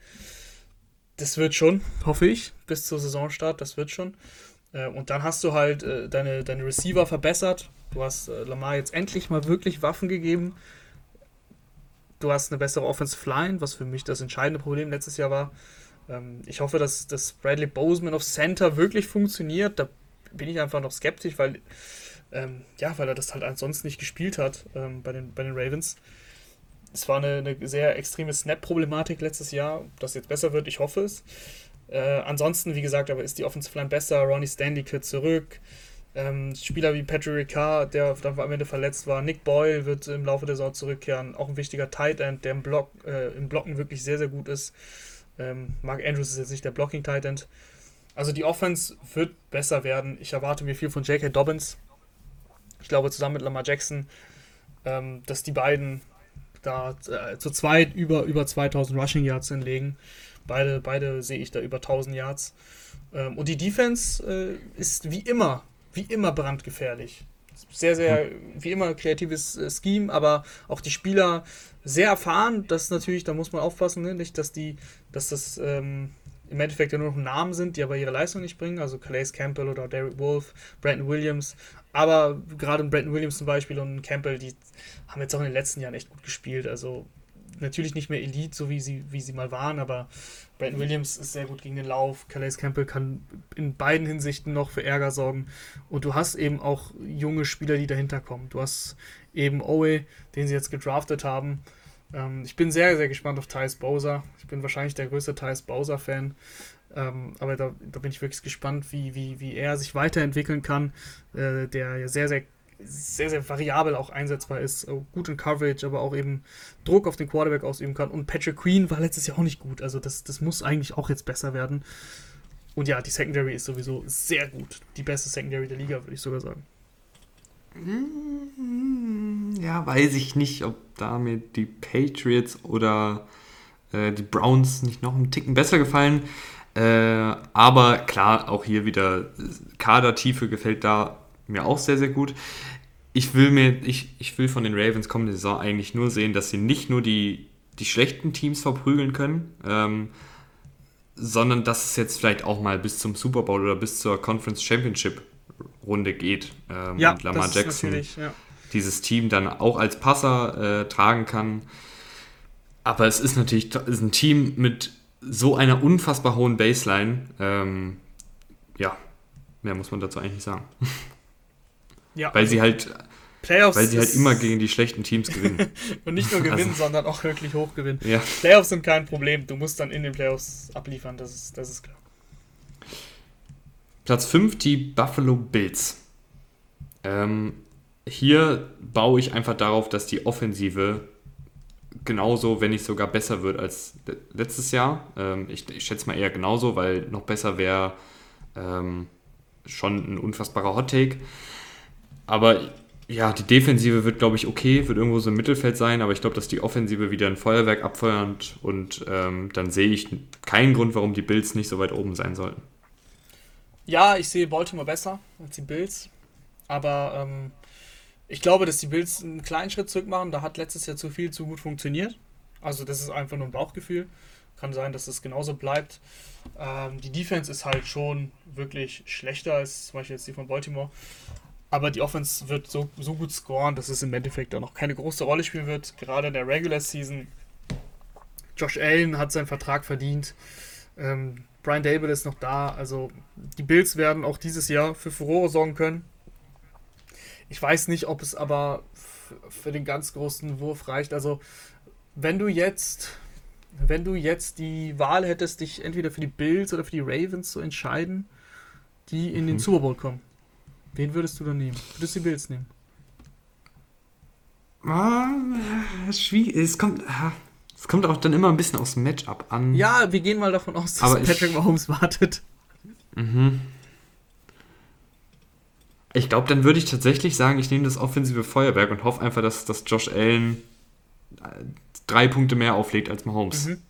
B: das wird schon, hoffe ich, bis zur Saisonstart, das wird schon. Äh, und dann hast du halt äh, deine, deine Receiver verbessert. Du hast äh, Lamar jetzt endlich mal wirklich Waffen gegeben du hast eine bessere Offensive Line, was für mich das entscheidende Problem letztes Jahr war. Ähm, ich hoffe, dass, dass Bradley Boseman auf Center wirklich funktioniert. Da bin ich einfach noch skeptisch, weil, ähm, ja, weil er das halt ansonsten nicht gespielt hat ähm, bei, den, bei den Ravens. Es war eine, eine sehr extreme Snap-Problematik letztes Jahr. Ob das jetzt besser wird, ich hoffe es. Äh, ansonsten, wie gesagt, aber ist die Offensive Line besser. Ronnie Stanley kehrt zurück. Ähm, Spieler wie Patrick Ricard, der dann am Ende verletzt war. Nick Boyle wird im Laufe der Saison zurückkehren. Auch ein wichtiger Tight End, der im, Block, äh, im Blocken wirklich sehr, sehr gut ist. Ähm, Mark Andrews ist jetzt nicht der Blocking Tight End. Also die Offense wird besser werden. Ich erwarte mir viel von J.K. Dobbins. Ich glaube zusammen mit Lamar Jackson, ähm, dass die beiden da äh, zu zweit über, über 2000 Rushing Yards hinlegen. Beide, beide sehe ich da über 1000 Yards. Ähm, und die Defense äh, ist wie immer wie immer brandgefährlich. Sehr, sehr, wie immer, kreatives äh, Scheme, aber auch die Spieler sehr erfahren. Das ist natürlich, da muss man aufpassen, ne? nicht, dass die, dass das ähm, im Endeffekt ja nur noch Namen sind, die aber ihre Leistung nicht bringen. Also Calais Campbell oder Derek Wolf, Brandon Williams. Aber gerade Brandon Williams zum Beispiel und Campbell, die haben jetzt auch in den letzten Jahren echt gut gespielt. Also natürlich nicht mehr Elite, so wie sie, wie sie mal waren, aber Brandon Williams ist sehr gut gegen den Lauf. Calais Campbell kann in beiden Hinsichten noch für Ärger sorgen. Und du hast eben auch junge Spieler, die dahinter kommen. Du hast eben Owe, den sie jetzt gedraftet haben. Ähm, ich bin sehr, sehr gespannt auf Thais Bowser. Ich bin wahrscheinlich der größte Thais Bowser-Fan. Ähm, aber da, da, bin ich wirklich gespannt, wie, wie, wie er sich weiterentwickeln kann. Äh, der ja sehr, sehr sehr, sehr variabel auch einsetzbar ist, gut in Coverage, aber auch eben Druck auf den Quarterback ausüben kann. Und Patrick Queen war letztes Jahr auch nicht gut. Also das, das muss eigentlich auch jetzt besser werden. Und ja, die Secondary ist sowieso sehr gut. Die beste Secondary der Liga, würde ich sogar sagen.
A: Hm, ja, weiß ich nicht, ob damit die Patriots oder äh, die Browns nicht noch einen Ticken besser gefallen. Äh, aber klar, auch hier wieder Kadertiefe gefällt da mir auch sehr, sehr gut. Ich will mir, ich, ich will von den Ravens kommende Saison eigentlich nur sehen, dass sie nicht nur die, die schlechten Teams verprügeln können, ähm, sondern dass es jetzt vielleicht auch mal bis zum Super Bowl oder bis zur Conference Championship Runde geht. Ähm, ja, und Lamar Jackson ja. dieses Team dann auch als Passer äh, tragen kann. Aber es ist natürlich ist ein Team mit so einer unfassbar hohen Baseline. Ähm, ja, mehr muss man dazu eigentlich nicht sagen. Ja. Weil sie halt
B: Playoffs
A: Weil sie halt immer gegen die schlechten Teams gewinnen.
B: Und nicht nur gewinnen,
A: Also-
B: sondern auch wirklich hoch gewinnen.
A: ja.
B: Playoffs sind kein Problem. Du musst dann in den Playoffs abliefern, das ist, das ist klar.
A: Platz 5, die Buffalo Bills. Ähm, hier baue ich einfach darauf, dass die Offensive genauso, wenn nicht sogar besser wird als le- letztes Jahr. Ähm, ich, ich schätze mal eher genauso, weil noch besser wäre ähm, schon ein unfassbarer Hot Take. Aber ja, die Defensive wird, glaube ich, okay, wird irgendwo so im Mittelfeld sein, aber ich glaube, dass die Offensive wieder ein Feuerwerk abfeuert und ähm, dann sehe ich keinen Grund, warum die Bills nicht so weit oben sein sollten.
B: Ja, ich sehe Baltimore besser als die Bills. Aber ähm, ich glaube, dass die Bills einen kleinen Schritt zurück machen. Da hat letztes Jahr zu viel zu gut funktioniert. Also das ist einfach nur ein Bauchgefühl. Kann sein, dass es genauso bleibt. Ähm, die Defense ist halt schon wirklich schlechter als zum Beispiel jetzt die von Baltimore. Aber die Offense wird so, so gut scoren, dass es im Endeffekt auch noch keine große Rolle spielen wird. Gerade in der Regular Season. Josh Allen hat seinen Vertrag verdient. Ähm, Brian Dable ist noch da. Also die Bills werden auch dieses Jahr für Furore sorgen können. Ich weiß nicht, ob es aber für den ganz großen Wurf reicht. Also wenn du jetzt, wenn du jetzt die Wahl hättest, dich entweder für die Bills oder für die Ravens zu entscheiden, die in den
A: Mhm.
B: Super Bowl kommen, wen würdest du dann nehmen? Würdest du die Bills nehmen?
A: Ah, schwierig. Es kommt, ah, es kommt auch dann immer ein bisschen aufs Matchup an.
B: Ja, wir gehen mal davon aus, dass
A: Aber ich-
B: Patrick Mahomes wartet.
A: Mhm. Ich glaube, dann würde ich tatsächlich sagen, ich nehme das offensive Feuerwerk und hoffe einfach, dass, dass Josh Allen äh, drei Punkte mehr auflegt als Mahomes.
B: Mhm.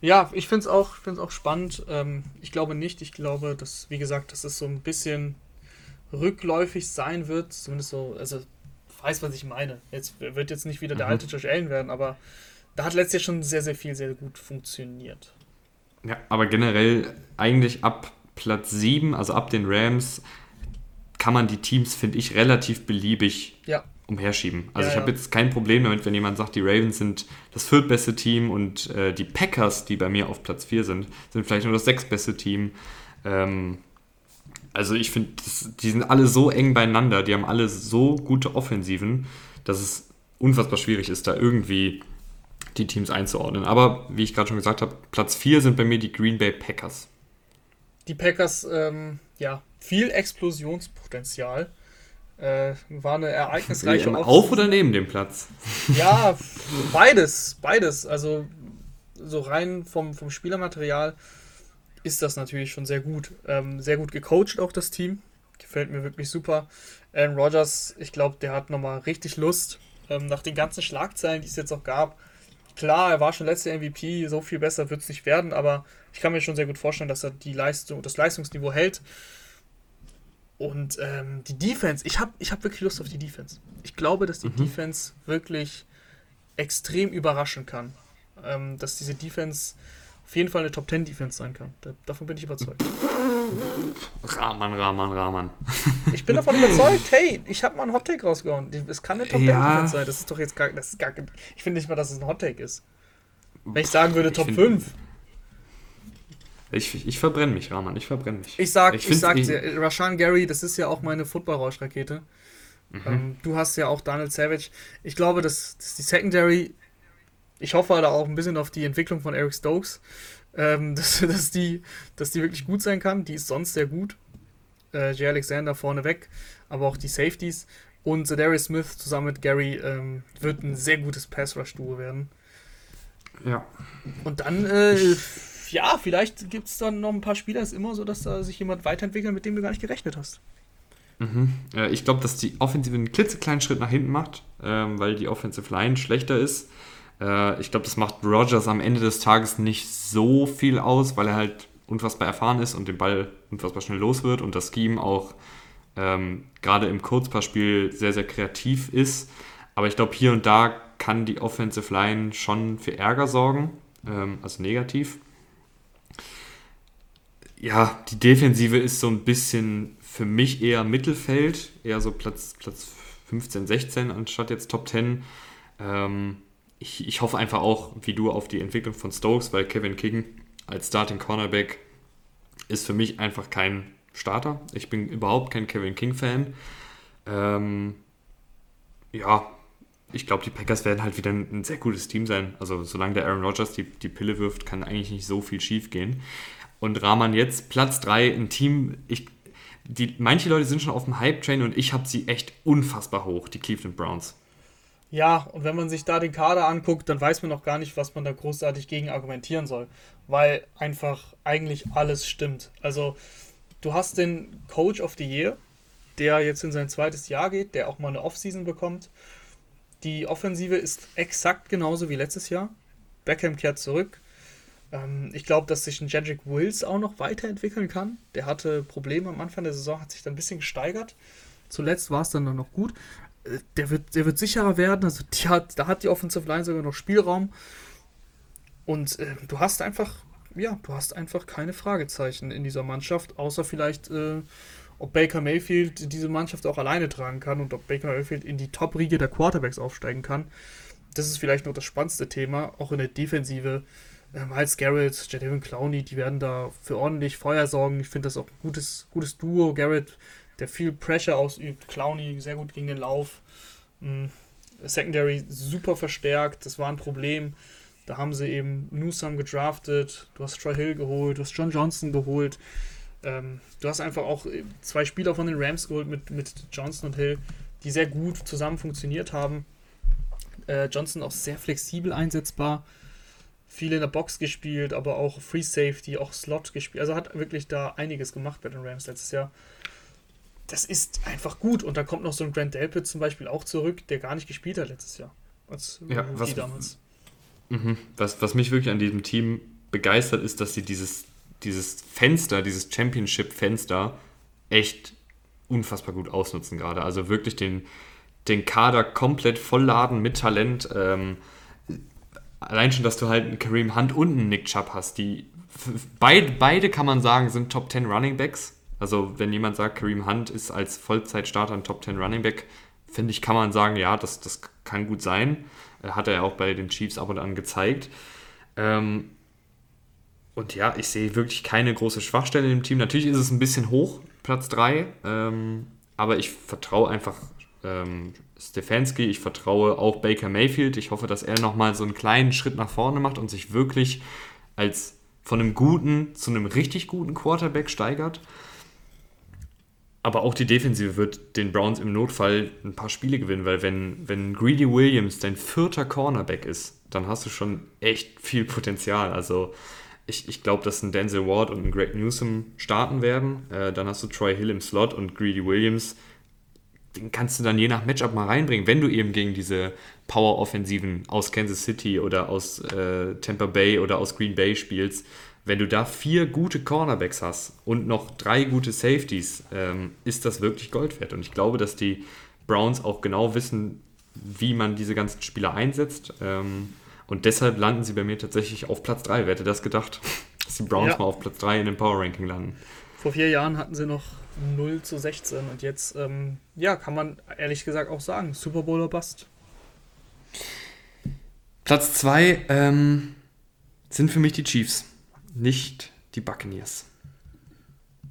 B: Ja, ich finde es auch, find's auch spannend. Ähm, ich glaube nicht. Ich glaube, dass, wie gesagt, dass es so ein bisschen rückläufig sein wird. Zumindest so, also, weiß, was ich meine. Jetzt wird jetzt nicht wieder der
A: Mhm.
B: alte Josh Allen werden, aber da hat letztes Jahr schon sehr, sehr viel, sehr gut funktioniert.
A: Ja, aber generell eigentlich ab Platz 7, also ab den Rams, kann man die Teams, finde ich, relativ beliebig
B: Ja.
A: umherschieben. Also
B: Ja,
A: ich habe
B: ja.
A: jetzt kein Problem damit, wenn jemand sagt, die Ravens sind das viertbeste Team und äh, die Packers, die bei mir auf Platz 4 sind, sind vielleicht nur das sechstbeste Team. Ähm, also ich finde, die sind alle so eng beieinander, die haben alle so gute Offensiven, dass es unfassbar schwierig ist, da irgendwie die Teams einzuordnen. Aber wie ich gerade schon gesagt habe, Platz 4 sind bei mir die Green Bay Packers.
B: Die Packers, ähm, ja, viel Explosionspotenzial. Äh, war eine ereignisreiche
A: Auf oder neben dem Platz?
B: Ja, beides, beides. Also so rein vom, vom Spielermaterial ist das natürlich schon sehr gut. Ähm, sehr gut gecoacht auch das Team. Gefällt mir wirklich super. Aaron Rodgers, ich glaube, der hat nochmal richtig Lust. Ähm, nach den ganzen Schlagzeilen, die es jetzt auch gab. Klar, er war schon letzter MVP, so viel besser wird es nicht werden, aber ich kann mir schon sehr gut vorstellen, dass er die Leistung, das Leistungsniveau hält. Und ähm, die Defense, ich habe ich hab wirklich Lust auf die Defense. Ich glaube, dass die
A: Mhm.
B: Defense wirklich extrem überraschen kann. Ähm, dass diese Defense auf jeden Fall eine Top 10 Defense sein kann. Da, davon bin ich überzeugt.
A: Rahman, Rahman, Rahman.
B: Ich bin davon überzeugt, hey, ich habe mal einen Hottake rausgehauen. Es kann eine Top 10
A: Ja.
B: Defense sein. Das ist doch jetzt gar, das ist gar kein- Ich finde nicht mal, dass es ein Hottake ist. Wenn ich sagen würde
A: Ich
B: Top
A: find-
B: 5.
A: Ich, ich verbrenne mich, Rahman, ich verbrenne mich.
B: Ich sag,
A: Ich
B: ich, sag
A: ich-
B: dir, Rashan Gary, das ist ja auch meine Football-Rausch-Rakete.
A: Mhm.
B: Ähm, du hast ja auch Daniel Savage. Ich glaube, dass, dass die Secondary, ich hoffe da auch ein bisschen auf die Entwicklung von Eric Stokes, ähm, dass, dass, die, dass die wirklich gut sein kann. Die ist sonst sehr gut. Äh, Jay Alexander vorneweg, aber auch die Safeties. Und Zadarius Smith zusammen mit Gary ähm, wird ein sehr gutes Pass-Rush-Duo werden.
A: Ja.
B: Und dann, äh, ja, vielleicht gibt es dann noch ein paar Spieler. ist immer so, dass da sich jemand weiterentwickelt, mit dem du gar nicht gerechnet hast.
A: Mhm. Äh, ich glaube, dass die Offensive einen klitzekleinen Schritt nach hinten macht, ähm, weil die Offensive Line schlechter ist. Äh, ich glaube, das macht Rogers am Ende des Tages nicht so viel aus, weil er halt unfassbar erfahren ist und den Ball unfassbar schnell los wird und das Scheme auch ähm, gerade im Kurzpassspiel sehr, sehr kreativ ist. Aber ich glaube, hier und da kann die Offensive Line schon für Ärger sorgen, ähm, also negativ. Ja, die Defensive ist so ein bisschen für mich eher Mittelfeld, eher so Platz, Platz 15, 16 anstatt jetzt Top 10. Ähm, ich, ich hoffe einfach auch, wie du, auf die Entwicklung von Stokes, weil Kevin King als Starting Cornerback ist für mich einfach kein Starter. Ich bin überhaupt kein Kevin King-Fan. Ähm, ja, ich glaube, die Packers werden halt wieder ein, ein, sehr gutes Team sein. Also solange der Aaron Rodgers die, die Pille wirft, kann eigentlich nicht so viel schief gehen. Und Rahman jetzt Platz 3, ein Team, ich, die, manche Leute sind schon auf dem Hype-Train und ich habe sie echt unfassbar hoch, die Cleveland Browns.
B: Ja, und wenn man sich da den Kader anguckt, dann weiß man noch gar nicht, was man da großartig gegen argumentieren soll, weil einfach eigentlich alles stimmt. Also, du hast den Coach of the Year, der jetzt in sein zweites Jahr geht, der auch mal eine Offseason bekommt. Die Offensive ist exakt genauso wie letztes Jahr. Beckham kehrt zurück. Ähm, ich glaube, dass sich ein Jedrick Wills auch noch weiterentwickeln kann. Der hatte Probleme am Anfang der Saison, hat sich dann ein bisschen gesteigert. Zuletzt war es dann noch gut. Der wird, der wird sicherer werden. Also hat, da hat die Offensive Line sogar noch Spielraum. Und äh, du hast einfach, ja, du hast einfach keine Fragezeichen in dieser Mannschaft, außer vielleicht, äh, ob Baker Mayfield diese Mannschaft auch alleine tragen kann und ob Baker Mayfield in die Top-Riege der Quarterbacks aufsteigen kann. Das ist vielleicht noch das spannendste Thema, auch in der Defensive äh, Miles Garrett, Jadavion Clowney, die werden da für ordentlich Feuer sorgen. Ich finde das auch ein gutes, gutes Duo. Garrett, der viel Pressure ausübt, Clowney sehr gut gegen den Lauf. Mhm. Secondary super verstärkt, das war ein Problem. Da haben sie eben Newsom gedraftet, du hast Troy Hill geholt, du hast John Johnson geholt. Ähm, du hast einfach auch zwei Spieler von den Rams geholt mit, mit Johnson und Hill, die sehr gut zusammen funktioniert haben. Äh, Johnson auch sehr flexibel einsetzbar viel in der Box gespielt, aber auch Free Safety, auch Slot gespielt. Also hat wirklich da einiges gemacht bei den Rams letztes Jahr. Das ist einfach gut. Und da kommt noch so ein Grant Delpit zum Beispiel auch zurück, der gar nicht gespielt hat letztes Jahr. Als
A: ja, was, damals. Mhm. Was, was mich wirklich an diesem Team begeistert, ist, dass sie dieses, dieses Fenster, dieses Championship-Fenster echt unfassbar gut ausnutzen gerade. Also wirklich den, den Kader komplett vollladen mit Talent. Ähm, allein schon, dass du halt einen Kareem Hunt und einen Nick Chubb hast, die beide, beide kann man sagen, sind Top 10 Running Backs. Also wenn jemand sagt, Kareem Hunt ist als Vollzeitstarter ein Top 10 Running Back, finde ich, kann man sagen, ja, das, das kann gut sein. Hat er ja auch bei den Chiefs ab und an gezeigt. Ähm, und ja, ich sehe wirklich keine große Schwachstelle im Team. Natürlich ist es ein bisschen hoch, Platz 3, ähm, aber ich vertraue einfach ähm, Stefanski, ich vertraue auch Baker Mayfield. Ich hoffe, dass er nochmal so einen kleinen Schritt nach vorne macht und sich wirklich als von einem guten zu einem richtig guten Quarterback steigert. Aber auch die Defensive wird den Browns im Notfall ein paar Spiele gewinnen, weil wenn, wenn Greedy Williams dein vierter Cornerback ist, dann hast du schon echt viel Potenzial. Also ich, ich glaube, dass ein Denzel Ward und ein Greg Newsom starten werden. Äh, dann hast du Troy Hill im Slot und Greedy Williams den kannst du dann je nach Matchup mal reinbringen, wenn du eben gegen diese Power-Offensiven aus Kansas City oder aus äh, Tampa Bay oder aus Green Bay spielst. Wenn du da vier gute Cornerbacks hast und noch drei gute Safeties, ähm, ist das wirklich Gold wert. Und ich glaube, dass die Browns auch genau wissen, wie man diese ganzen Spieler einsetzt. Ähm, und deshalb landen sie bei mir tatsächlich auf Platz 3. Wer hätte das gedacht, dass die Browns ja. mal auf Platz 3 in dem Power Ranking landen?
B: Vor vier Jahren hatten sie noch 0 zu 16 und jetzt, ähm, ja, kann man ehrlich gesagt auch sagen, Super Bowl oder Bust.
A: Platz 2 ähm, sind für mich die Chiefs, nicht die Buccaneers.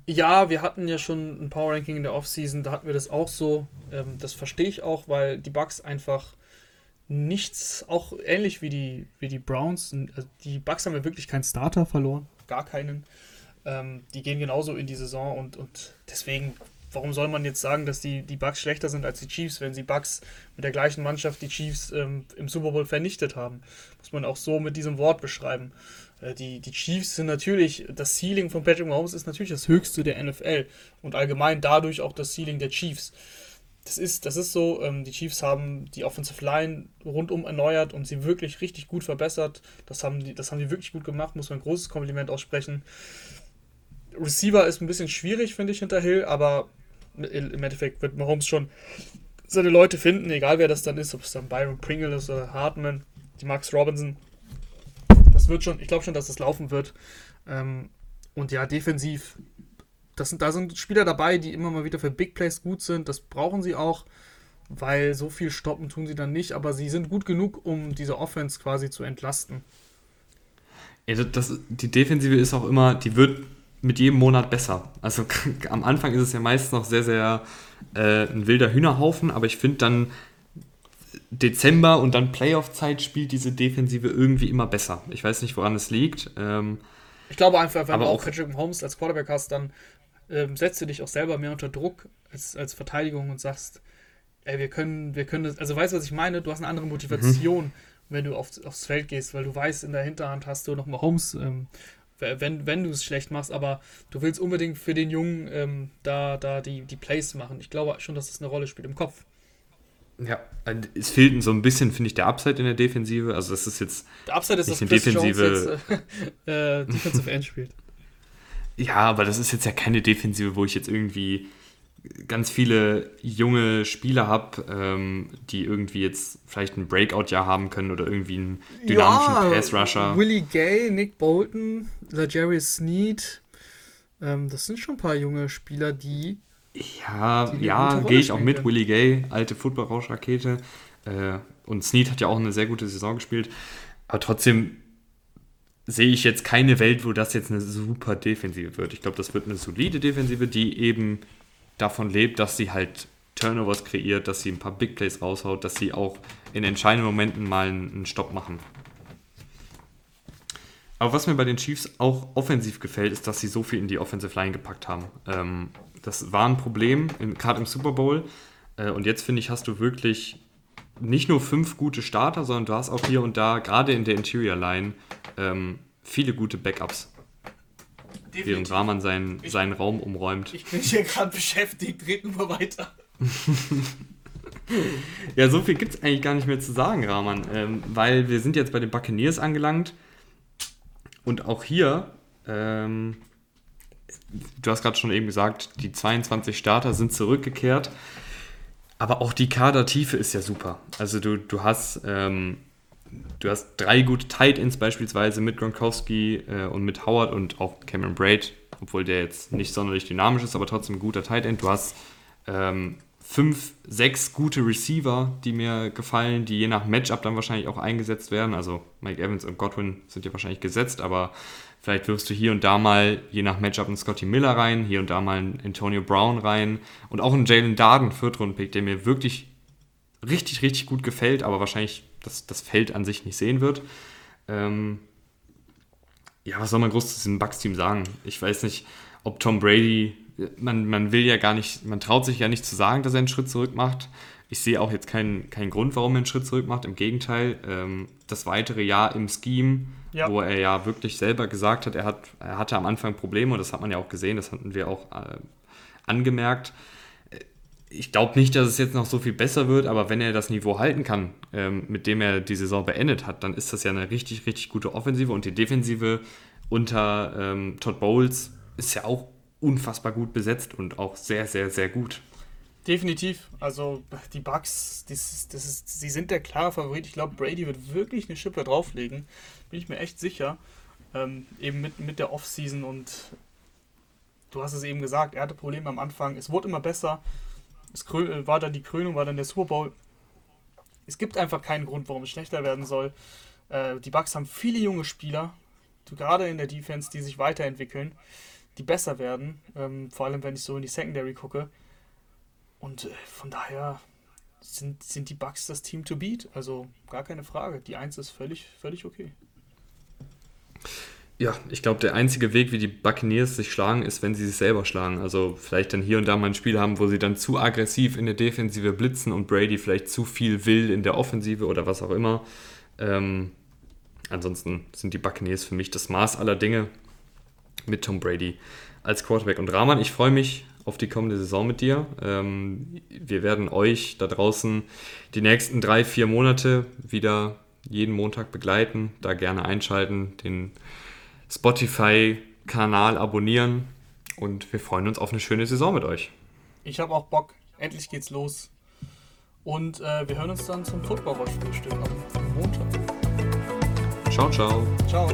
B: Ja, wir hatten ja schon ein Power Ranking in der Offseason, da hatten wir das auch so. Ähm, das verstehe ich auch, weil die Bucks einfach nichts, auch ähnlich wie die, wie die Browns, also die Bucks haben ja wirklich keinen Starter verloren, gar keinen. Ähm, die gehen genauso in die Saison und, und deswegen, warum soll man jetzt sagen, dass die, die Bucks schlechter sind als die Chiefs, wenn sie Bucks mit der gleichen Mannschaft die Chiefs ähm, im Super Bowl vernichtet haben? Muss man auch so mit diesem Wort beschreiben. Äh, die, die Chiefs sind natürlich, das Ceiling von Patrick Mahomes ist natürlich das höchste der NFL und allgemein dadurch auch das Ceiling der Chiefs. Das ist, das ist so, ähm, die Chiefs haben die Offensive Line rundum erneuert und sie wirklich richtig gut verbessert. Das haben die, das haben die wirklich gut gemacht, muss man ein großes Kompliment aussprechen. Receiver ist ein bisschen schwierig, finde ich, hinter Hill, aber im Endeffekt wird Mahomes schon seine Leute finden, egal wer das dann ist, ob es dann Byron Pringle ist oder Hartman, die Max Robinson. Das wird schon, ich glaube schon, dass das laufen wird. Ähm, und ja, defensiv, das sind, da sind Spieler dabei, die immer mal wieder für Big Plays gut sind. Das brauchen sie auch, weil so viel stoppen tun sie dann nicht, aber sie sind gut genug, um diese Offense quasi zu entlasten.
A: Ja, das, die Defensive ist auch immer, die wird mit jedem Monat besser. Also am Anfang ist es ja meist noch sehr, sehr äh, ein wilder Hühnerhaufen, aber ich finde dann Dezember und dann Playoff-Zeit spielt diese Defensive irgendwie immer besser. Ich weiß nicht, woran es liegt. Ähm,
B: ich glaube einfach, wenn du auch Patrick Holmes als Quarterback hast, dann ähm, setzt du dich auch selber mehr unter Druck als, als Verteidigung und sagst, ey, wir können, wir können das, also weißt du, was ich meine? Du hast eine andere Motivation, mhm. wenn du auf, aufs Feld gehst, weil du weißt, in der Hinterhand hast du nochmal Holmes, ähm, wenn, wenn du es schlecht machst, aber du willst unbedingt für den Jungen ähm, da, da die, die Plays machen. Ich glaube schon, dass das eine Rolle spielt im Kopf.
A: Ja, es fehlt so ein bisschen, finde ich, der Upside in der Defensive. Also das ist jetzt der Upside ist, dass Chris Defensive jetzt, äh, äh, Defensive End spielt. Ja, aber das ist jetzt ja keine Defensive, wo ich jetzt irgendwie ganz viele junge Spieler habe, ähm, die irgendwie jetzt vielleicht ein Breakout-Jahr haben können oder irgendwie einen dynamischen
B: ja, Pass-Rusher. Willie Gay, Nick Bolton, Jerry Sneed, ähm, das sind schon ein paar junge Spieler, die.
A: Ja, ja, gehe ich auch mit. Willie Gay, alte Football-Rauschrakete. Äh, und Sneed hat ja auch eine sehr gute Saison gespielt. Aber trotzdem sehe ich jetzt keine Welt, wo das jetzt eine super Defensive wird. Ich glaube, das wird eine solide Defensive, die eben davon lebt, dass sie halt Turnovers kreiert, dass sie ein paar Big Plays raushaut, dass sie auch in entscheidenden Momenten mal einen Stopp machen. Aber was mir bei den Chiefs auch offensiv gefällt, ist, dass sie so viel in die Offensive Line gepackt haben. Ähm, das war ein Problem, gerade im Super Bowl. Äh, und jetzt finde ich, hast du wirklich nicht nur fünf gute Starter, sondern du hast auch hier und da, gerade in der Interior Line, ähm, viele gute Backups. Definitiv. Während Rahman seinen, ich, seinen Raum umräumt.
B: Ich bin hier gerade beschäftigt, reden wir weiter.
A: ja, so viel gibt es eigentlich gar nicht mehr zu sagen, Rahman, ähm, weil wir sind jetzt bei den Buccaneers angelangt und auch hier, ähm, du hast gerade schon eben gesagt, die 22 Starter sind zurückgekehrt, aber auch die Kadertiefe ist ja super. Also du, du hast ähm, du hast drei gute Tight Ends beispielsweise mit Gronkowski äh, und mit Howard und auch Cameron Braid, obwohl der jetzt nicht sonderlich dynamisch ist, aber trotzdem ein guter Tight End. Du hast ähm, fünf, sechs gute Receiver, die mir gefallen, die je nach Matchup dann wahrscheinlich auch eingesetzt werden. Also Mike Evans und Godwin sind ja wahrscheinlich gesetzt, aber vielleicht wirfst du hier und da mal je nach Matchup einen Scotty Miller rein, hier und da mal einen Antonio Brown rein und auch einen Jalen Darden, Viertrunden-Pick, der mir wirklich richtig, richtig gut gefällt, aber wahrscheinlich das, das Feld an sich nicht sehen wird. Ähm, ja, was soll man groß zu diesem Bucks-Team sagen? Ich weiß nicht, ob Tom Brady, man, man will ja gar nicht, man traut sich ja nicht zu sagen, dass er einen Schritt zurück macht. Ich sehe auch jetzt keinen, keinen Grund, warum er einen Schritt zurück macht. Im Gegenteil, ähm, das weitere Jahr im Scheme, ja. wo er ja wirklich selber gesagt hat, er, hat, er hatte am Anfang Probleme und das hat man ja auch gesehen, das hatten wir auch äh, angemerkt ich glaube nicht, dass es jetzt noch so viel besser wird, aber wenn er das Niveau halten kann, ähm, mit dem er die Saison beendet hat, dann ist das ja eine richtig, richtig gute Offensive und die Defensive unter ähm, Todd Bowles ist ja auch unfassbar gut besetzt und auch sehr, sehr, sehr gut.
B: Definitiv. Also die Bucks, das, das ist, sie sind der klare Favorit. Ich glaube, Brady wird wirklich eine Schippe drauflegen. Bin ich mir echt sicher. Ähm, eben mit, mit der Offseason und du hast es eben gesagt, er hatte Probleme am Anfang. Es wurde immer besser. Es war dann die Krönung, war dann der Super Bowl. Es gibt einfach keinen Grund, warum es schlechter werden soll. Äh, die Bucks haben viele junge Spieler, gerade in der Defense, die sich weiterentwickeln, die besser werden. Ähm, vor allem, wenn ich so in die Secondary gucke. Und äh, von daher sind, sind die Bucks das Team to beat. Also gar keine Frage. Die 1 ist völlig, völlig okay.
A: Ja, ich glaube, der einzige Weg, wie die Buccaneers sich schlagen, ist, wenn sie sich selber schlagen. Also vielleicht dann hier und da mal ein Spiel haben, wo sie dann zu aggressiv in der Defensive blitzen und Brady vielleicht zu viel will in der Offensive oder was auch immer. Ähm, ansonsten sind die Buccaneers für mich das Maß aller Dinge mit Tom Brady als Quarterback. Und Rahman, ich freue mich auf die kommende Saison mit dir. Ähm, wir werden euch da draußen die nächsten drei, vier Monate wieder jeden Montag begleiten. Da gerne einschalten, den Spotify-Kanal abonnieren und wir freuen uns auf eine schöne Saison mit euch.
B: Ich habe auch Bock. Endlich geht's los. Und äh, wir hören uns dann zum Football-Frühstück am Montag.
A: Ciao, ciao.
B: Ciao.